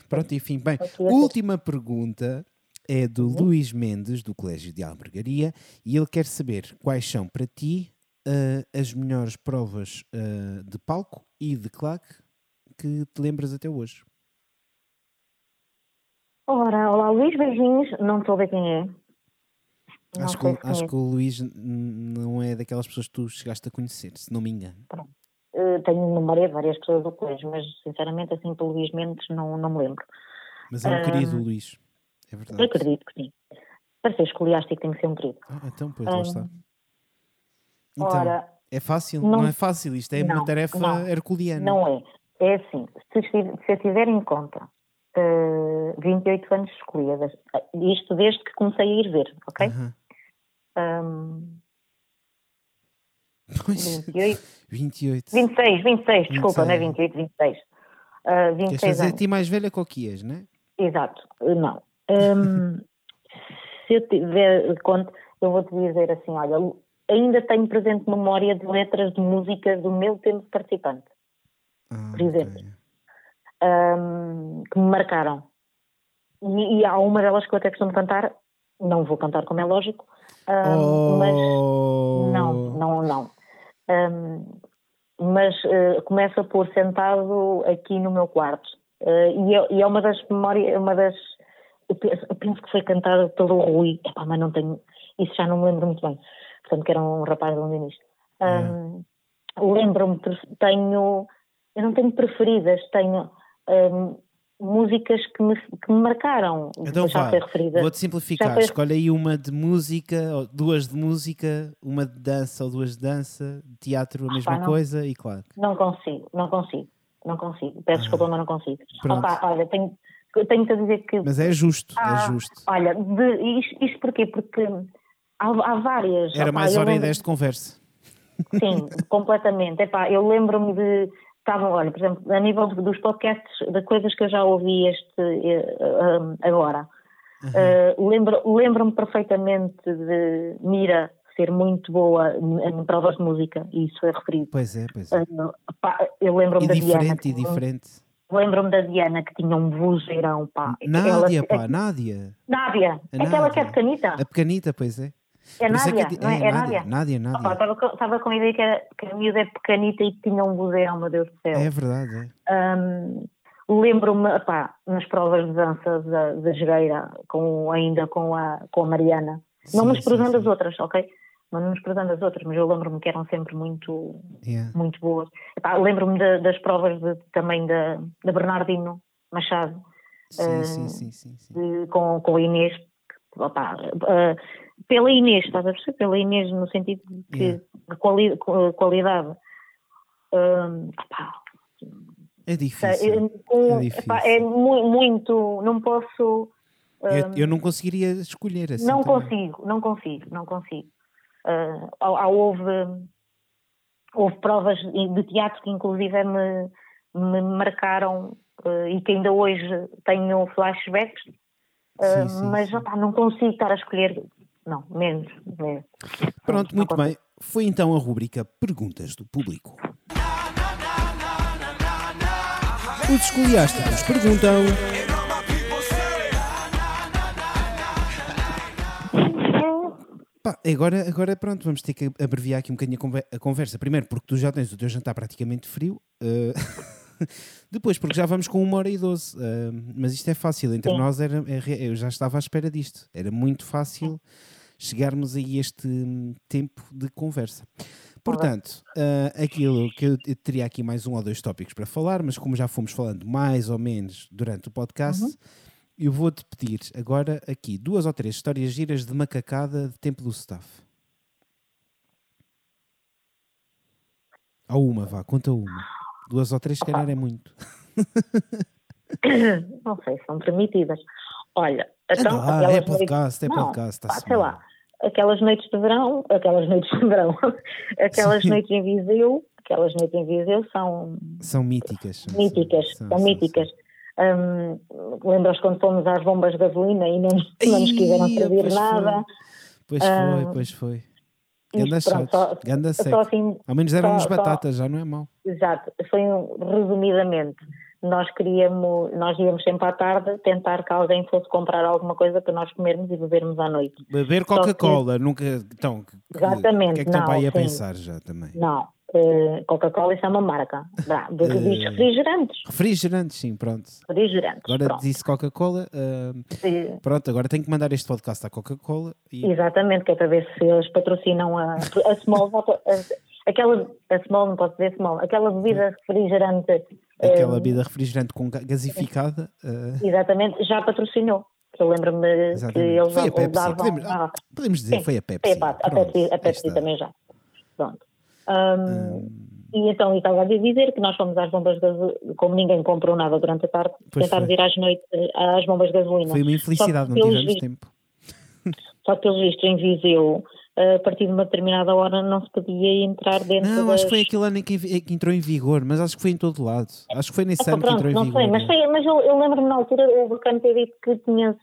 Pronto, enfim, bem. Última pergunta é do uhum. Luís Mendes, do Colégio de Albergaria, e ele quer saber quais são para ti uh, as melhores provas uh, de palco e de claque que te lembras até hoje. Ora, olá Luís, beijinhos. Não estou a ver quem é. Acho, que, acho que o Luís não é daquelas pessoas que tu chegaste a conhecer, se não me engano. Pronto. Uh, tenho memória de várias pessoas do colégio, mas sinceramente assim pelo Luís Mendes não, não me lembro. Mas é um uh, querido Luís, é verdade. Acredito que sim. Para ser escoliástico tem que ser um querido. Ah, então, pois, lá está. Então, ora, é fácil? Não, não, é fácil, isto é não, uma tarefa não, herculeana. Não é. É assim, se, se eu tiver em conta uh, 28 anos escolhidas, isto desde que comecei a ir ver, ok? Uhum. Um, Pois, 28. 28. 26, 26, desculpa, 26. não é 28, 26. Uh, 26 Queres fazer a ti mais velha que o que és, não é? Exato, não. Um, [LAUGHS] se eu tiver conta, eu vou-te dizer assim, olha, ainda tenho presente memória de letras de músicas do meu tempo de participante, ah, por exemplo, okay. um, que me marcaram. E, e, há uma delas que eu até costumo cantar, não vou cantar como é lógico, um, oh. mas não, não, não. Um, mas uh, começa por sentado aqui no meu quarto. Uh, e, é, e, é, uma das memórias, uma das. Eu penso, eu penso que foi cantada pelo Rui, Epá, mas não tenho. Isso já não me lembro muito bem. Portanto, que era um rapaz de Londres. Um, uhum. Lembro-me, tenho. Eu não tenho preferidas, tenho. Um, músicas que me, que me marcaram. Então já vá, vou-te simplificar. Foi... Escolhe aí uma de música, duas de música, uma de dança ou duas de dança, teatro a mesma coisa e claro. Não consigo, não consigo, não consigo. Peço ah. desculpa, mas não consigo. Opa, olha, tenho, tenho que dizer que... Mas é justo, é ah, é justo. Olha, de, isto, isto porquê? Porque há, há várias... Era mais hora e dez de conversa. Sim, [LAUGHS] completamente. Epá, eu lembro-me de estavam, olha, por exemplo, a nível dos podcasts, de coisas que eu já ouvi este uh, agora. Uhum. Uh, lembro, lembro-me perfeitamente de Mira ser muito boa em provas de música, e isso é referido. Pois é, pois é. Uh, pá, eu lembro-me da diferente, Diana. E diferente, Lembro-me da Diana que tinha um vozeirão, pá. Nádia, Ela, pá, Nádia. Nádia, aquela que é pequenita. A pequenita, pois é. É Nádia, é, não é? É, é Nádia. Nádia, Nádia. Estava com a ideia que, era, que a miúda é pequenita e tinha um buzeirão, meu Deus do céu. É verdade, é. Um, Lembro-me, nas provas de dança da, da com, ainda com a, com a Mariana, sim, não nos prezando as outras, ok? Não nos prezando as outras, mas eu lembro-me que eram sempre muito, yeah. muito boas. Lembro-me das provas de, também da, da Bernardino Machado, sim, uh, sim, sim, sim, de, com, com a Inês, opa, uh, pela Inês, estás a perceber? Pela Inês, no sentido de que yeah. quali qualidade. Um, é difícil. É, é, difícil. é muito, não posso. Um, eu, eu, não conseguiria escolher assim. Não também. consigo, não consigo, não consigo. Uh, houve, houve provas de teatro que inclusive me, me marcaram uh, e que ainda hoje tenho flashbacks, uh, sim, sim, mas sim. Não consigo estar a escolher não, menos. menos. Pronto, muito bem. Foi então a rubrica Perguntas do Público. Os escoliásticos perguntam. Pá, agora, agora pronto, vamos ter que abreviar aqui um bocadinho a conversa. Primeiro, porque tu já tens o teu jantar praticamente frio. Uh... [LAUGHS] [LAUGHS] Depois, porque já vamos com uma hora e doze. Uh, mas isto é fácil. Entre Sim. nós, era, é, eu já estava à espera disto. Era muito fácil chegarmos a este hum, tempo de conversa. Portanto, uh, aquilo que eu, eu, teria aqui mais um ou dois tópicos para falar, mas como já fomos falando mais ou menos durante o podcast, uhum. eu vou-te pedir agora aqui duas ou três histórias giras de macacada de tempo do staff. Ou uma, vá, conta uma. Duas ou três, se calhar é muito. [COUGHS] Não sei, são permitidas. Olha, então. Ah, é podcast, é podcast. Não, pá, sei lá, aquelas noites de verão, aquelas noites de verão, [LAUGHS] aquelas Sim. noites em Viseu, aquelas noites em Viseu são. São míticas. Míticas, são, são, são míticas. Um, Lembras quando fomos às bombas de gasolina e não, não nos quiseram servir nada? Foi. Pois foi, pois foi. Ganda chato, ganda seco. Assim, Ao menos deram-nos batatas, só, já não é mau. Exato, foi um, resumidamente. nós queríamos, nós íamos sempre à tarde tentar que alguém fosse comprar alguma coisa para nós comermos e bebermos à noite. Beber Coca-Cola, nunca. Então, Exatamente. O que é que estão para aí a pensar já também? Não, uh, Coca-Cola isso é uma marca. De uh, refrigerantes. Refrigerantes, sim, pronto. Refrigerantes. Agora pronto. disse Coca-Cola. Uh, pronto, agora tenho que mandar este podcast à Coca-Cola. E... Exatamente, que é para ver se eles patrocinam a, a Small. [LAUGHS] aquela. A Small, não posso dizer Small. Aquela bebida refrigerante aquela bebida refrigerante com gasificada. Uh... Exatamente, já patrocinou. Eu lembro-me que eles foi a Pepsi. davam... Podemos, ah, podemos dizer, Sim, foi a Pepsi. Foi a, a Pepsi, a Pepsi também já. Pronto. Um. E então, estava a dizer que nós fomos às bombas de gasolina, como ninguém comprou nada durante a tarde, tentámos ir às noites às bombas de gasolina. Foi uma infelicidade, não tivemos tempo. [LAUGHS] Só que, pelos vistos, em Viseu, a partir de uma determinada hora não se podia entrar dentro Não, das... acho que foi aquele ano em que, que, entrou em vigor, mas acho que foi em todo lado. Acho que foi nesse ah, ano pronto, que entrou em vigor. Sei, mas, foi, mas eu, eu lembro-me na altura o bacana ter dito que tinha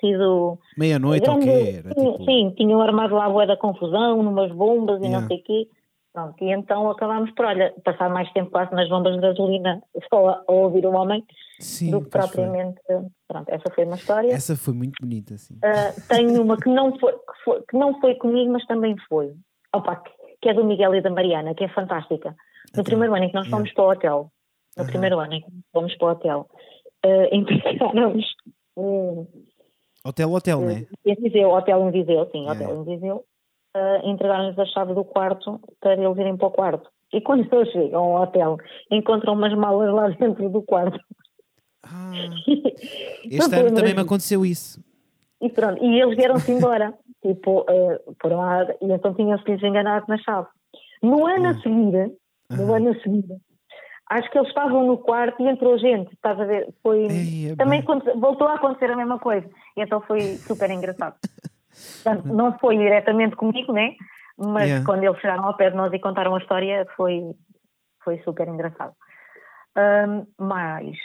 sido... Meia-noite ou quê? Era, sim, tipo... sim, tinham armado lá a boa da confusão, numas bombas e yeah. não sei o quê. Pronto, e então acabámos por, olha, passar mais tempo quase nas bombas de gasolina só a, a ouvir o homem sim, do que propriamente. Foi. Pronto, essa foi uma história. Essa foi muito bonita, sim. Uh, tenho uma que não foi, que foi, que não foi comigo, mas também foi. Opa, que é do Miguel e da Mariana, que é fantástica. No então, primeiro ano em que nós fomos yeah. para o hotel, no uh -huh. primeiro ano em que fomos para o hotel, uh, empregaram-nos. Um, hotel, hotel, não é? Em Viseu, hotel em Viseu, sim, yeah. hotel em Viseu uh, entregaram-lhes a chave do quarto para eles irem para o quarto. E quando eles chegam ao hotel, encontram umas malas lá [LAUGHS] dentro do quarto. Ah, este ano também me aconteceu isso. E pronto, e eles vieram-se embora. [LAUGHS] tipo, uh, por um lado, e então tinham-se enganado na chave. No ano a ah. seguir, no ano a seguir, acho que eles estavam no quarto e entrou gente, estás a ver? Foi, Ei, é também voltou a acontecer a mesma coisa. E então foi super engraçado. [LAUGHS] Portanto, não foi diretamente comigo, né? Mas yeah. quando eles chegaram ao pé de nós e contaram a história, foi, foi super engraçado. Um, mas.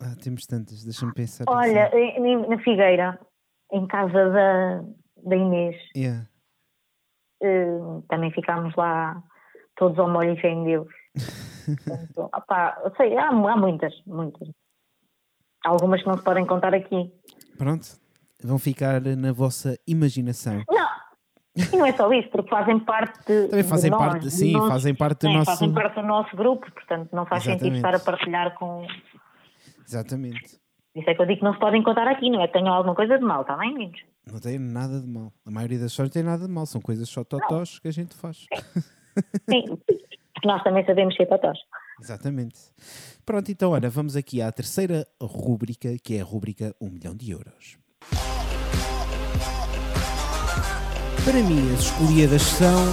Ah, temos tantas, deixa-me pensar. Olha, assim. na Figueira, em casa da, da Inês, yeah. uh, também ficámos lá todos ao molho e fé em Deus. [LAUGHS] Portanto, opá, sei, há, há muitas, muitas. Algumas que não se podem contar aqui. Pronto, vão ficar na vossa imaginação. Não, e não é só isso, porque fazem parte Também fazem nós, parte, sim, nosso, fazem parte do é, nosso... Fazem parte do nosso grupo, portanto não faz Exatamente. sentido estar a partilhar com... Exatamente. Isso é que eu digo que não se podem contar aqui, não é tenham alguma coisa de mal, está bem, meninos? Não tem nada de mal. A maioria das histórias não tem nada de mal, são coisas só totós que a gente faz. Sim, porque nós também sabemos ser totós. Exatamente. Pronto, então, olha, vamos aqui à terceira rúbrica, que é a rúbrica 1 milhão de euros. Para mim, as escolhidas são.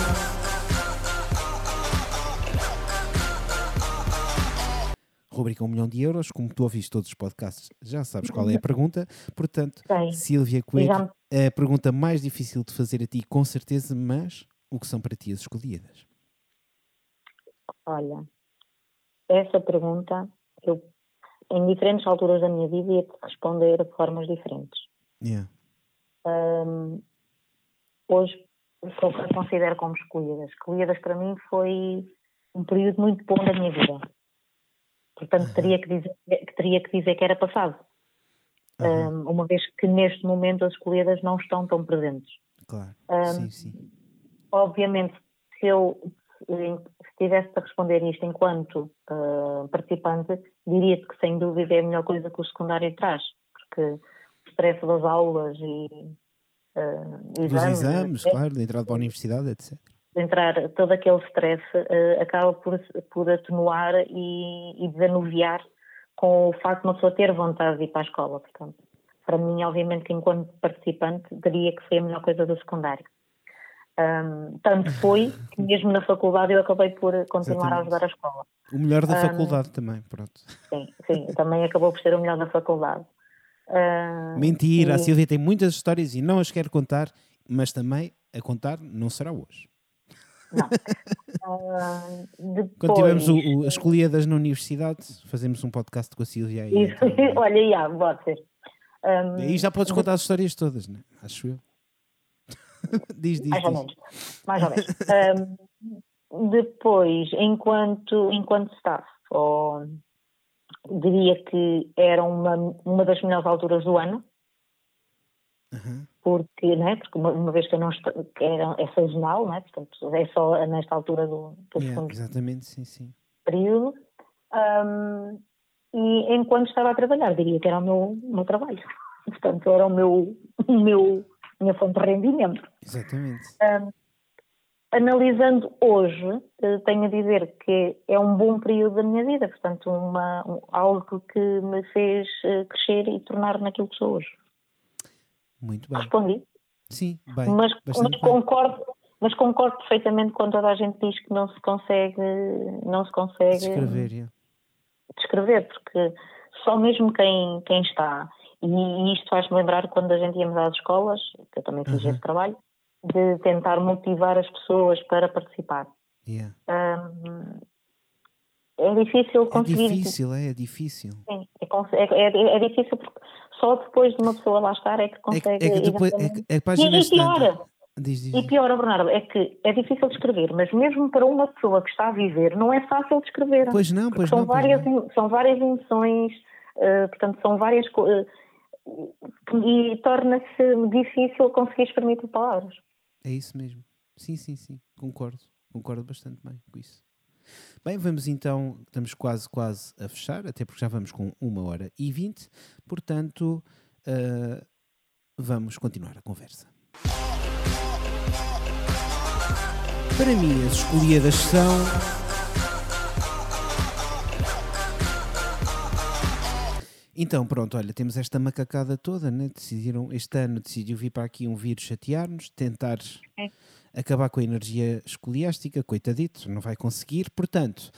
Rubrica 1 milhão de euros, como tu ouviste todos os podcasts, já sabes qual é a pergunta. Portanto. Silvia Coelho, a pergunta mais difícil de fazer a ti, com certeza, mas o que são para ti as escolhidas? Olha, essa pergunta eu, em diferentes alturas da minha vida, ia-te responder de formas diferentes. Yeah. Um, hoje considero como escolhidas. Escolhidas para mim foi um período muito bom da minha vida. Portanto, uhum. teria que dizer, teria que, dizer que era passado. Uhum. Um, uma vez que neste momento as escolhidas não estão tão presentes. Claro, um, sim, sim. Obviamente, se eu se tivesse a responder isto enquanto uh, participante, diria-te que sem dúvida é a melhor coisa que o secundário traz, porque o stress das aulas e uh, exames. Dos exames, é, claro, de entrada para a universidade, etc. Entrar, todo aquele stress uh, acaba por, por atenuar e, e desanuviar com o facto de uma pessoa ter vontade de ir para a escola. Portanto, para mim, obviamente, que enquanto participante, diria que foi a melhor coisa do secundário. Um, tanto foi que [LAUGHS] mesmo na faculdade eu acabei por continuar Exatamente. a ajudar a escola. O melhor da um, faculdade também, pronto. Sim, sim, também acabou por ser o melhor da faculdade. Uh, Mentira, e... a Silvia tem muitas histórias e não as quer contar, mas também a contar não será hoje. Não. Uh, [LAUGHS] depois... Quando tivermos o, o, as escolhidas na universidade, fazemos um podcast com a Silvia. E, Isso, então... [LAUGHS] olha, já, ser. Um, e aí já podes contar as histórias todas, né? acho eu. [LAUGHS] diz, diz. Mais diz. ou menos. Mais ou menos. um, depois, enquanto, enquanto staff, ou diria que era uma, uma das melhores alturas do ano. Uhum. Porque, né, porque uma, uma, vez que eu não estou, que era, é sazonal, né, portanto é só nesta altura do, do yeah, exatamente, sim, sim. período. Um, e enquanto estava a trabalhar, diria que era o meu, meu trabalho. [LAUGHS] Portanto, era o meu, o meu, minha fonte de rendimento. Exatamente. Um, analisando hoje, eh, tenho a dizer que é um bom período da minha vida, portanto, uma, um, algo que me fez eh, crescer e tornar naquilo que sou hoje. Muito bem. Respondi? Sim, bem. Mas, mas concordo, mas concordo perfeitamente quando toda a gente diz que não se consegue, não se consegue descrever, yeah. descrever porque só mesmo quem, quem está, e isto faz-me lembrar quando a gente íamos às escolas, que eu também fiz uhum. esse trabalho, de tentar motivar as pessoas para participar. Yeah. Um, é difícil conseguir. É difícil, é, é difícil. Sim, é, é, é, é, difícil porque só depois de uma pessoa lá estar é que consegue. É, que depois, é, que, é que e, e piora. Diz, diz. E pior, Bernardo, é que é difícil de escrever, mas mesmo para uma pessoa que está a viver, não é fácil de escrever. Pois não, pois são não. Várias, não. São várias emoções, uh, portanto, são várias coisas. Uh, e torna-se difícil conseguir exprimir por palavras. É isso mesmo. Sim, sim, sim. Concordo. Concordo bastante bem com isso. Bem, vamos então, estamos quase, quase a fechar, até porque já vamos com uma hora e vinte, portanto, uh, vamos continuar a conversa. Para mim, as escolhidas são Então, pronto, olha, temos esta macacada toda, né? Decidiram, este ano decidiu vir para aqui um vírus chatear-nos, tentar é. acabar com a energia escoliástica, coitadito, não vai conseguir. Portanto,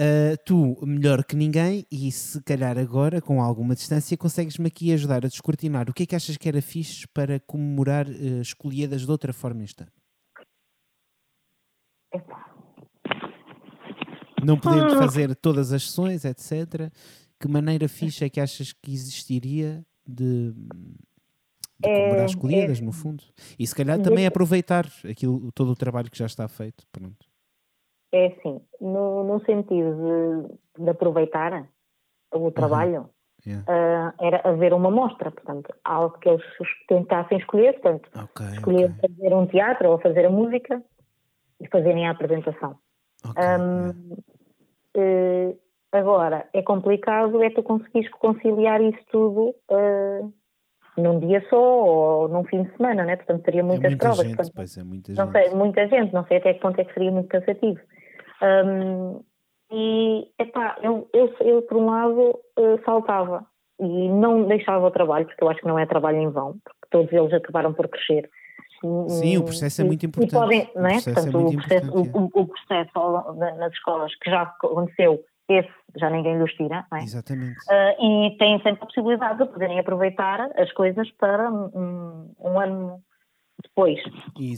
uh, tu, melhor que ninguém, e se calhar agora, com alguma distância, consegues-me aqui ajudar a descortinar. O que é que achas que era fixe para comemorar uh, escolhidas de outra forma este ano? Não podemos ah. fazer todas as sessões, etc que maneira fixe é que achas que existiria de, de comemorar as colhidas, é, no fundo? E se calhar também aproveitar aquilo, todo o trabalho que já está feito. Pronto. É assim, no, no sentido de, de aproveitar o trabalho, uhum. Yeah. Uh, era haver uma mostra, portanto, algo que eles tentassem escolher, portanto, okay, escolher okay. fazer um teatro ou fazer a música e fazerem a apresentação. Okay, um, yeah. Agora, é complicado é tu conseguires conciliar isso tudo uh, num dia só ou num fim de semana, né? Portanto, teria muitas é muita provas. Gente, portanto, pois é, muita não gente. sei, muita gente, não sei até que ponto é que seria muito cansativo. Um, e, epá, eu, eu, eu por um lado uh, saltava e não deixava o trabalho, porque eu acho que não é trabalho em vão, porque todos eles acabaram por crescer. Sim, o processo é muito importante. Podem, não é? Portanto, é o, processo, o, o, processo nas escolas que já aconteceu esse já ninguém lhes tira, não é? Exatamente. Uh, e têm sempre a possibilidade de poderem aproveitar as coisas para um, um ano depois.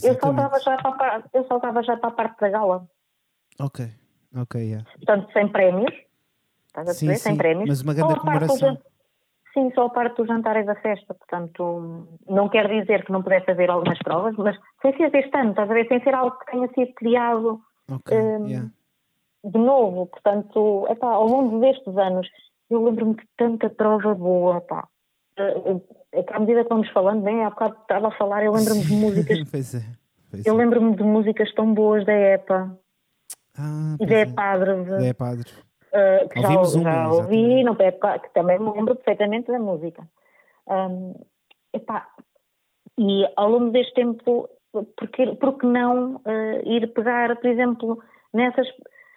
Eu saltava, já para a, eu saltava já para a parte da gala. Ok, ok, yeah. Portanto, sem prémios, estás a sim, sim, sem prémios. Mas uma grande comemoração. Sim, só a parte do jantar e da festa, portanto, não quer dizer que não pudesse haver algumas provas, mas sem ser deste ano, estás a ver, sem ser algo que tenha sido criado okay, um, yeah de novo, portanto, epá, ao longo destes anos, eu lembro-me de tanta prova boa, pá. Eh, eh, à medida que vamos falando, bem, há bocado estava a falar, eu lembro-me de músicas. [LAUGHS] pois é, pois eu lembro-me de músicas tão boas da EPA ah, e da é. Padre. Da é Padre. Uh, que já, uma, já ouvi, não, que também me lembro perfeitamente da música. Um, epá, e ao longo deste tempo, porque, porque não uh, ir pegar, por exemplo, nessas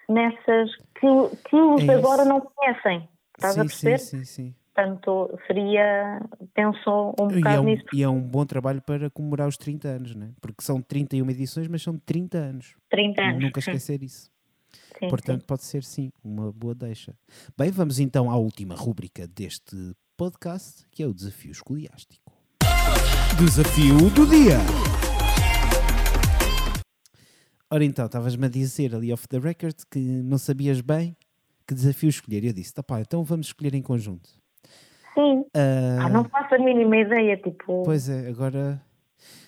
nessas que, que os é agora não conhecem. Estás sim, a perceber? Sim, sim, sim. Portanto, seria, penso um bocado e é um, nisso. E é um bom trabalho para comemorar os 30 anos, não é? Porque são 31 edições, mas são 30 anos. 30 anos. Nunca esquecer sim. isso. Sim, Portanto, sim. pode ser sim uma boa deixa. Bem, vamos então à última rúbrica deste podcast, que é o desafio escoliástico. Desafio do dia. Ora então, estavas-me a dizer ali off the record que não sabias bem que desafio escolher. Eu disse, tá pá, então vamos escolher em conjunto. Sim. Uh... Ah, não faço a mínima ideia, tipo... Pois é, agora...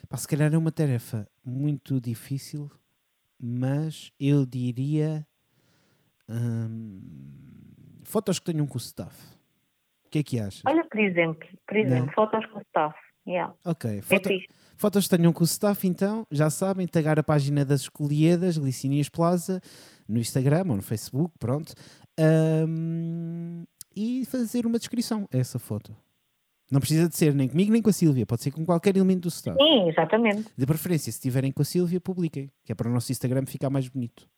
Pá, se calhar é uma tarefa muito difícil, mas eu diria... Hum, fotos que tenham com o staff. O que é que achas? Olha, por exemplo, por exemplo, fotos com o staff. Yeah. Ok. É Foto, é fotos tenham com o staff, então, já sabem, tagar a página das Escoliedas, Glicinias Plaza, no Instagram ou no Facebook, pronto. Um, e fazer uma descrição a essa foto. Não precisa de ser nem comigo nem com a Sílvia, pode ser com qualquer elemento do staff. Sim, exatamente. De preferência, se estiverem com a Sílvia, publiquem, que é para o nosso Instagram ficar mais bonito.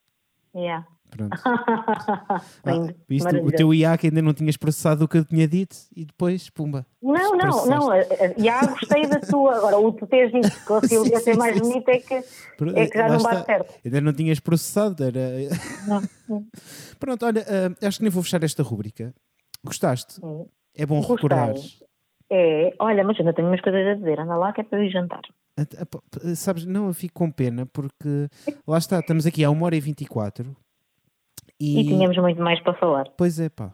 Yeah. Pronto. [LAUGHS] ah, isto, o teu IA que ainda não tinhas processado o que eu tinha dito e depois, pumba. Não, não, não. Já gostei da tua. Agora, o tu teres dito que [LAUGHS] Sílvia ser mais bonita é que, é que já não bate certo. Ainda não tinhas processado. Era... Não. [LAUGHS] Pronto, olha, uh, acho que nem vou fechar esta rúbrica. Gostaste? Sim. É bom Gostei. recordar. É, olha, mas ainda tenho umas coisas a dizer, anda lá que é para eu ir jantar. Sabes, não, eu fico com pena porque lá está, estamos aqui há 1 hora e 24 e... e tínhamos muito mais para falar. Pois é, pá.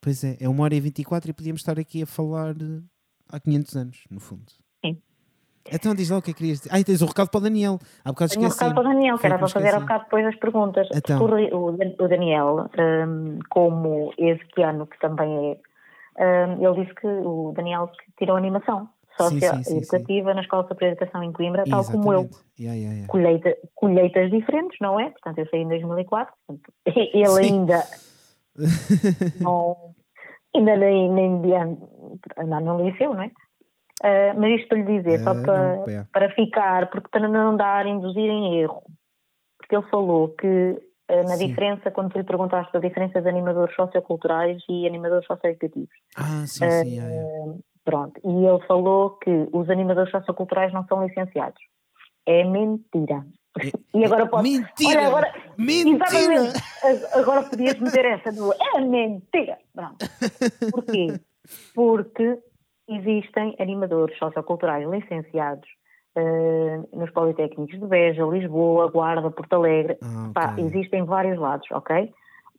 Pois é, é 1 hora e 24 e podíamos estar aqui a falar há 500 anos, no fundo. Sim. Então diz lá o que é que querias dizer. Ah, tens um recado para o Daniel. Há bocado Tenho um recado para o Daniel, que era para fazer há bocado depois as perguntas. Então. O, Daniel, um, como esse ano que também é um, ele disse que o Daniel que tirou animação socioeducativa na Escola Superior de Educação em Coimbra, tal Exatamente. como eu. Yeah, yeah, yeah. Colheita, colheitas diferentes, não é? Portanto, eu saí em 2004, portanto, [LAUGHS] ele ainda [LAUGHS] não, ainda nem, nem diante, andar no liceu, não é? Uh, mas isto para lhe dizer, uh, só para, não, é. para ficar, porque para não dar, induzir em erro, porque ele falou que eh, na Sim. diferença, quando tu lhe perguntaste a diferença de animadores socioculturais e animadores socioeducativos. Ah, sim, uh, sim. É, é. Pronto, e ele falou que os animadores socioculturais não são licenciados. É mentira. [LAUGHS] E agora pode. Mentira! Olha, agora, mentira! Agora podias meter essa do. É mentira! Pronto. Porquê? Porque existem animadores socioculturais licenciados uh, nos Politécnicos de Beja, Lisboa, Guarda, Porto Alegre. Ah, okay. Pá, existem vários lados, ok?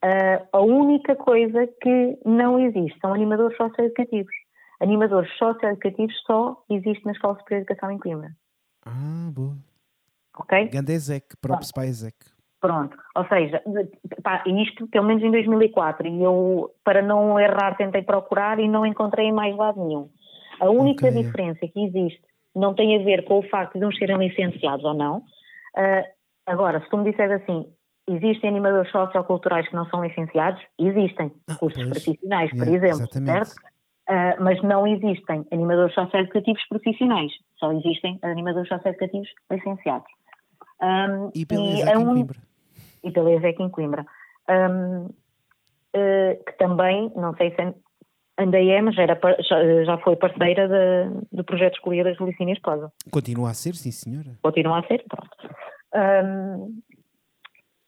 Uh, a única coisa que não existe são animadores socioeducativos. Animadores socioeducativos só existe na Escola Superior de Educação em Coimbra. Ah, boa. Ok? Gandezek, próprio Spyzek. Pronto, ou seja, pá, isto pelo menos em 2004 e eu, para não errar, tentei procurar e não encontrei em mais lado nenhum. A única okay. diferença que existe não tem a ver com o facto de uns serem licenciados ou não. Uh, agora, se tu me disseres assim, existem animadores socioculturais que não são licenciados? Existem, ah, cursos profissionais, por exemplo, exatamente. certo? Uh, mas não existem animadores socioeducativos profissionais, só existem animadores socioeducativos licenciados. Um, e pela ESEC é um, em Coimbra. E pela ESEC em Coimbra. Um, uh, que também, não sei se ainda é, mas era, já, já foi parceira de, do projeto Escolher das Licínias Esposa. Continua a ser, sim senhora. Continua a ser, pronto. Um,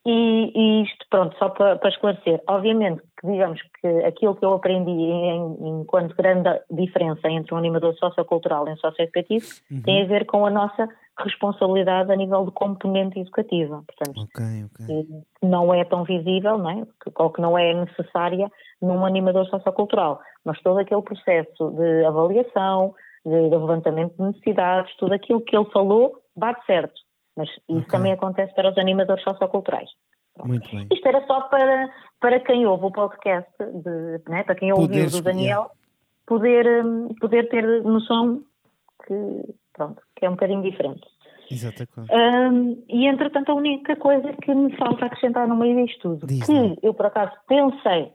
e, e, isto, pronto, só para, para, esclarecer, obviamente que digamos que aquilo que eu aprendi em, enquanto grande diferença entre um animador sociocultural e um socioeducativo uhum. tem a ver com a nossa responsabilidade a nível de componente educativa. Portanto, okay, okay. não é tão visível, não é? ou que não é necessária num animador sociocultural, mas todo aquele processo de avaliação, de, de levantamento de necessidades, tudo aquilo que ele falou bate certo. Mas isso okay. também acontece para os animadores socioculturais. Muito bem. Isto era só para, para quem ouve o podcast, de, né, para quem ouviu do Daniel, poder, hum, poder ter noção que, pronto, que é um bocadinho diferente. Exatamente. Um, e entretanto, a única coisa que me falta acrescentar no meio disto tudo, Diz que eu por acaso pensei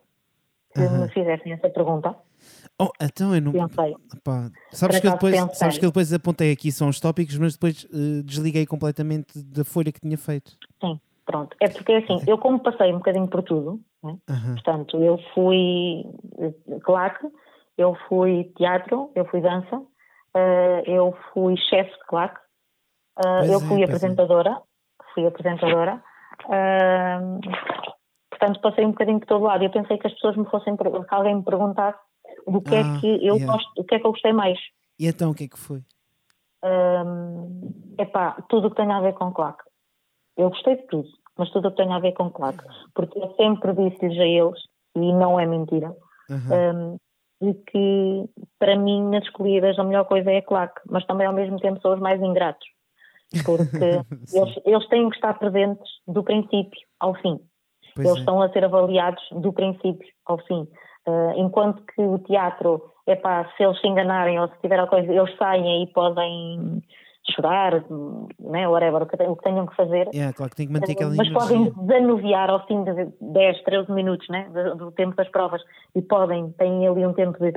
que uhum. me fizessem essa pergunta. Oh, então eu não. Pensei. Pá, sabes, que eu depois, sabes que eu depois apontei aqui são os tópicos, mas depois uh, desliguei completamente da folha que tinha feito. Sim, pronto. É porque assim, eu como passei um bocadinho por tudo, né? uhum. portanto, eu fui eh, claque, eu fui teatro, eu fui dança, uh, eu fui chefe de claque, uh, eu fui é, apresentadora, é. fui apresentadora. Portanto, passei um bocadinho por todo lado. Eu pensei que as pessoas me fossem, que alguém me perguntasse do que é ah, é que eu yeah. gosto, o que é que eu gostei mais. E então o que é que foi? Um, epá, tudo o que tem a ver com claque. Eu gostei de tudo, mas tudo o que tem a ver com claque. Porque eu sempre disse-lhes a eles, e não é mentira, uhum. um, de que para mim nas escolhidas a melhor coisa é a claque, mas também ao mesmo tempo são os mais ingratos. Porque [LAUGHS] eles, eles têm que estar presentes do princípio ao fim. Pois Eles é. estão a ser avaliados do princípio ao fim. Uh, enquanto que o teatro, é pá, se eles se enganarem ou se tiver alguma coisa, eles saem e podem chorar, né, whatever, o que tenham que fazer. É, claro que tem que manter aquela Mas podem desanuviar ao fim de 10, 13 minutos né, do, tempo das provas e podem, têm ali um tempo de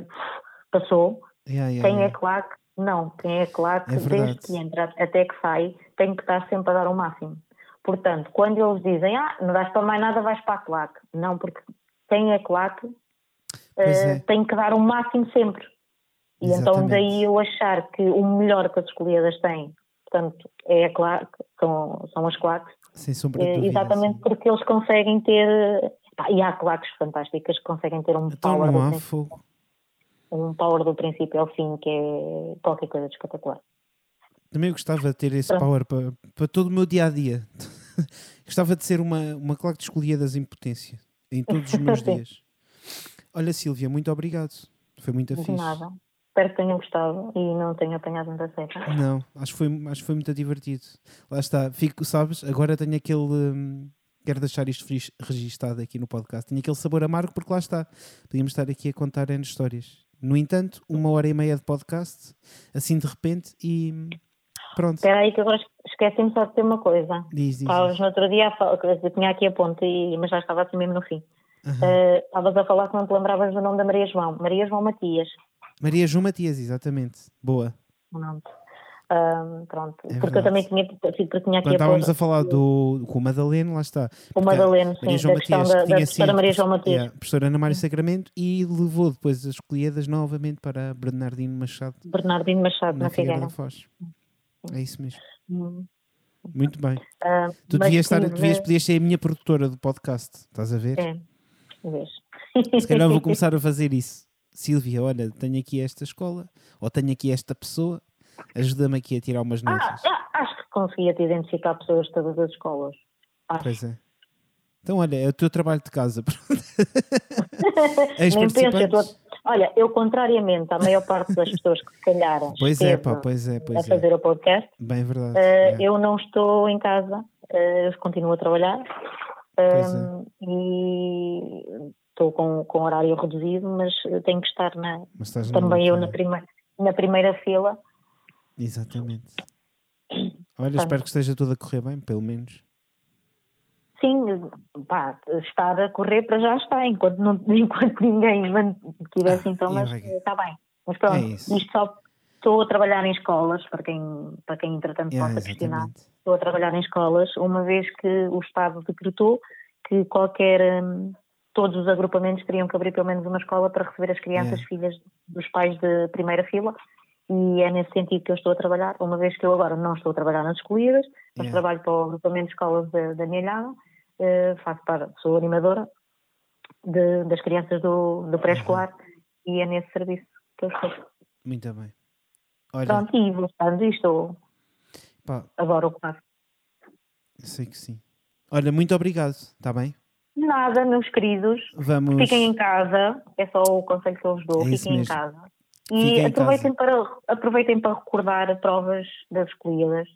passou. Yeah, yeah, quem yeah. é claro que não, quem é claro que é desde que entra até que sai tem que estar sempre a dar o máximo. Portanto, quando eles dizem, ah, não vais para mais nada, vais para a claque. Não, porque quem é claque uh, é. tem que dar o máximo sempre. E então Exatamente. então daí eu achar que o melhor que as escolhidas têm, portanto, é a claque, são, são as claques. Sem sombra de dúvida, Exatamente sim. porque eles conseguem ter. Pá, e há claques fantásticas que conseguem ter um então, power. Há fogo. Um power do princípio ao fim que é qualquer coisa de espetacular. Também gostava de ter esse Pronto. power para, para todo o meu dia a dia. [LAUGHS] gostava de ser uma, uma claque de escolhidas em potência em todos os meus [LAUGHS] dias. Olha, Silvia, muito obrigado. Foi muito fixe. nada. Espero que tenham gostado e não tenham apanhado muita seca. Não, acho que, foi, acho que foi muito divertido. Lá está, fico, sabes, agora tenho aquele. Hum, quero deixar isto registado aqui no podcast. Tenho aquele sabor amargo porque lá está. Podíamos estar aqui a contar N histórias. No entanto, uma hora e meia de podcast, assim de repente, e pronto. Espera aí que agora esqueci-me só de ter uma coisa. Diz, diz. Estavas no outro dia, eu tinha aqui a ponte, mas já estava assim mesmo no fim. Estavas uhum. uh, a falar que não te lembravas do nome da Maria João. Maria João Matias. Maria João Matias, exatamente. Boa. Pronto. Um, pronto. É porque eu também tinha, porque tinha aqui Quando estávamos a falar do, com o Madaleno, lá está. O Madaleno, sim, João da Matias, da, da professora Maria João Matias. Yeah, professora Ana Mário Sacramento e levou depois as escolhidas novamente para Bernardino Machado. Bernardino Machado, na, na Figueira da Foz. É isso mesmo. Hum. Muito bem. Uh, tu devias, estar, devias, podias ser a minha produtora do podcast, estás a ver? É, Se calhar vou [LAUGHS] começar a fazer isso. Silvia, olha, tenho aqui esta escola, ou tenho aqui esta pessoa, ajuda-me aqui a tirar umas ah, notas. Ah, acho que conseguia-te identificar pessoas de todas as escolas. Acho. Pois é. Então, olha, é o teu trabalho de casa. [LAUGHS] [LAUGHS] Nem penso, eu tô... Olha, eu contrariamente à maior parte das pessoas que se calhar pois é, pá, pois é, pois a fazer é. o podcast, bem verdade, uh, é. eu não estou em casa, uh, continuo a trabalhar um, é. e estou com, com horário reduzido, mas tenho que estar na, também eu na, prima, na primeira fila. Exatamente. [COUGHS] Olha, espero que esteja tudo a correr bem, pelo menos. Sim, pá, estar a correr para já está, enquanto, não, [LAUGHS] enquanto ninguém tiver ah, sintomas, está bem. Mas pronto, é isto só estou a trabalhar em escolas, para quem, para quem entretanto yeah, possa questionar, estou a trabalhar em escolas, uma vez que o Estado decretou que qualquer hum, todos os agrupamentos teriam que abrir pelo menos uma escola para receber as crianças yeah. filhas dos pais de primeira fila e é nesse sentido que eu estou a trabalhar, uma vez que eu agora não estou a trabalhar nas escolhidas, mas yeah. trabalho para o agrupamento de escolas da, da minha eh, faço para, sou animadora de, das crianças do, do pré-escolar uhum. e é nesse serviço que eu estou. Muito bem. Olha, Pronto, e voltando, estou pá, agora ocupado. Sei que sim. Olha, muito obrigado, está bem? Nada, meus queridos. Vamos... Fiquem em casa, é só o conselho que eu vos dou. É Fiquem em casa. E Fiquem aproveitem. Para, aproveitem para recordar provas das escolhidas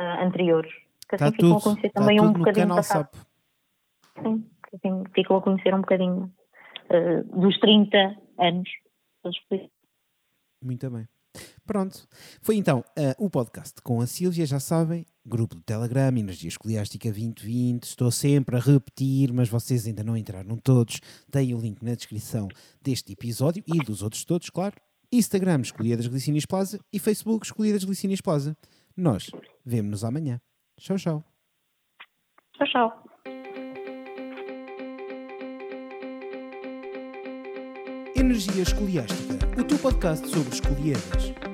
uh, anteriores. Que assim tá ficam tudo, a conhecer tá também um bocadinho do passado. Sim, assim ficam a conhecer um bocadinho uh, dos 30 anos. Muito bem. Pronto. Foi então uh, o podcast com a Sílvia, já sabem, grupo do Telegram, Energia Escoliástica 2020. Estou sempre a repetir, mas vocês ainda não entraram todos. Tem o link na descrição deste episódio e dos outros todos, claro. Instagram, Escolhia das Glicínias Plaza e Facebook, Escolhia das Glicínias Plaza. Nós vemo-nos amanhã. Tchau, tchau. Tchau, tchau. Energia Escoliástica, o teu podcast sobre escolhidas.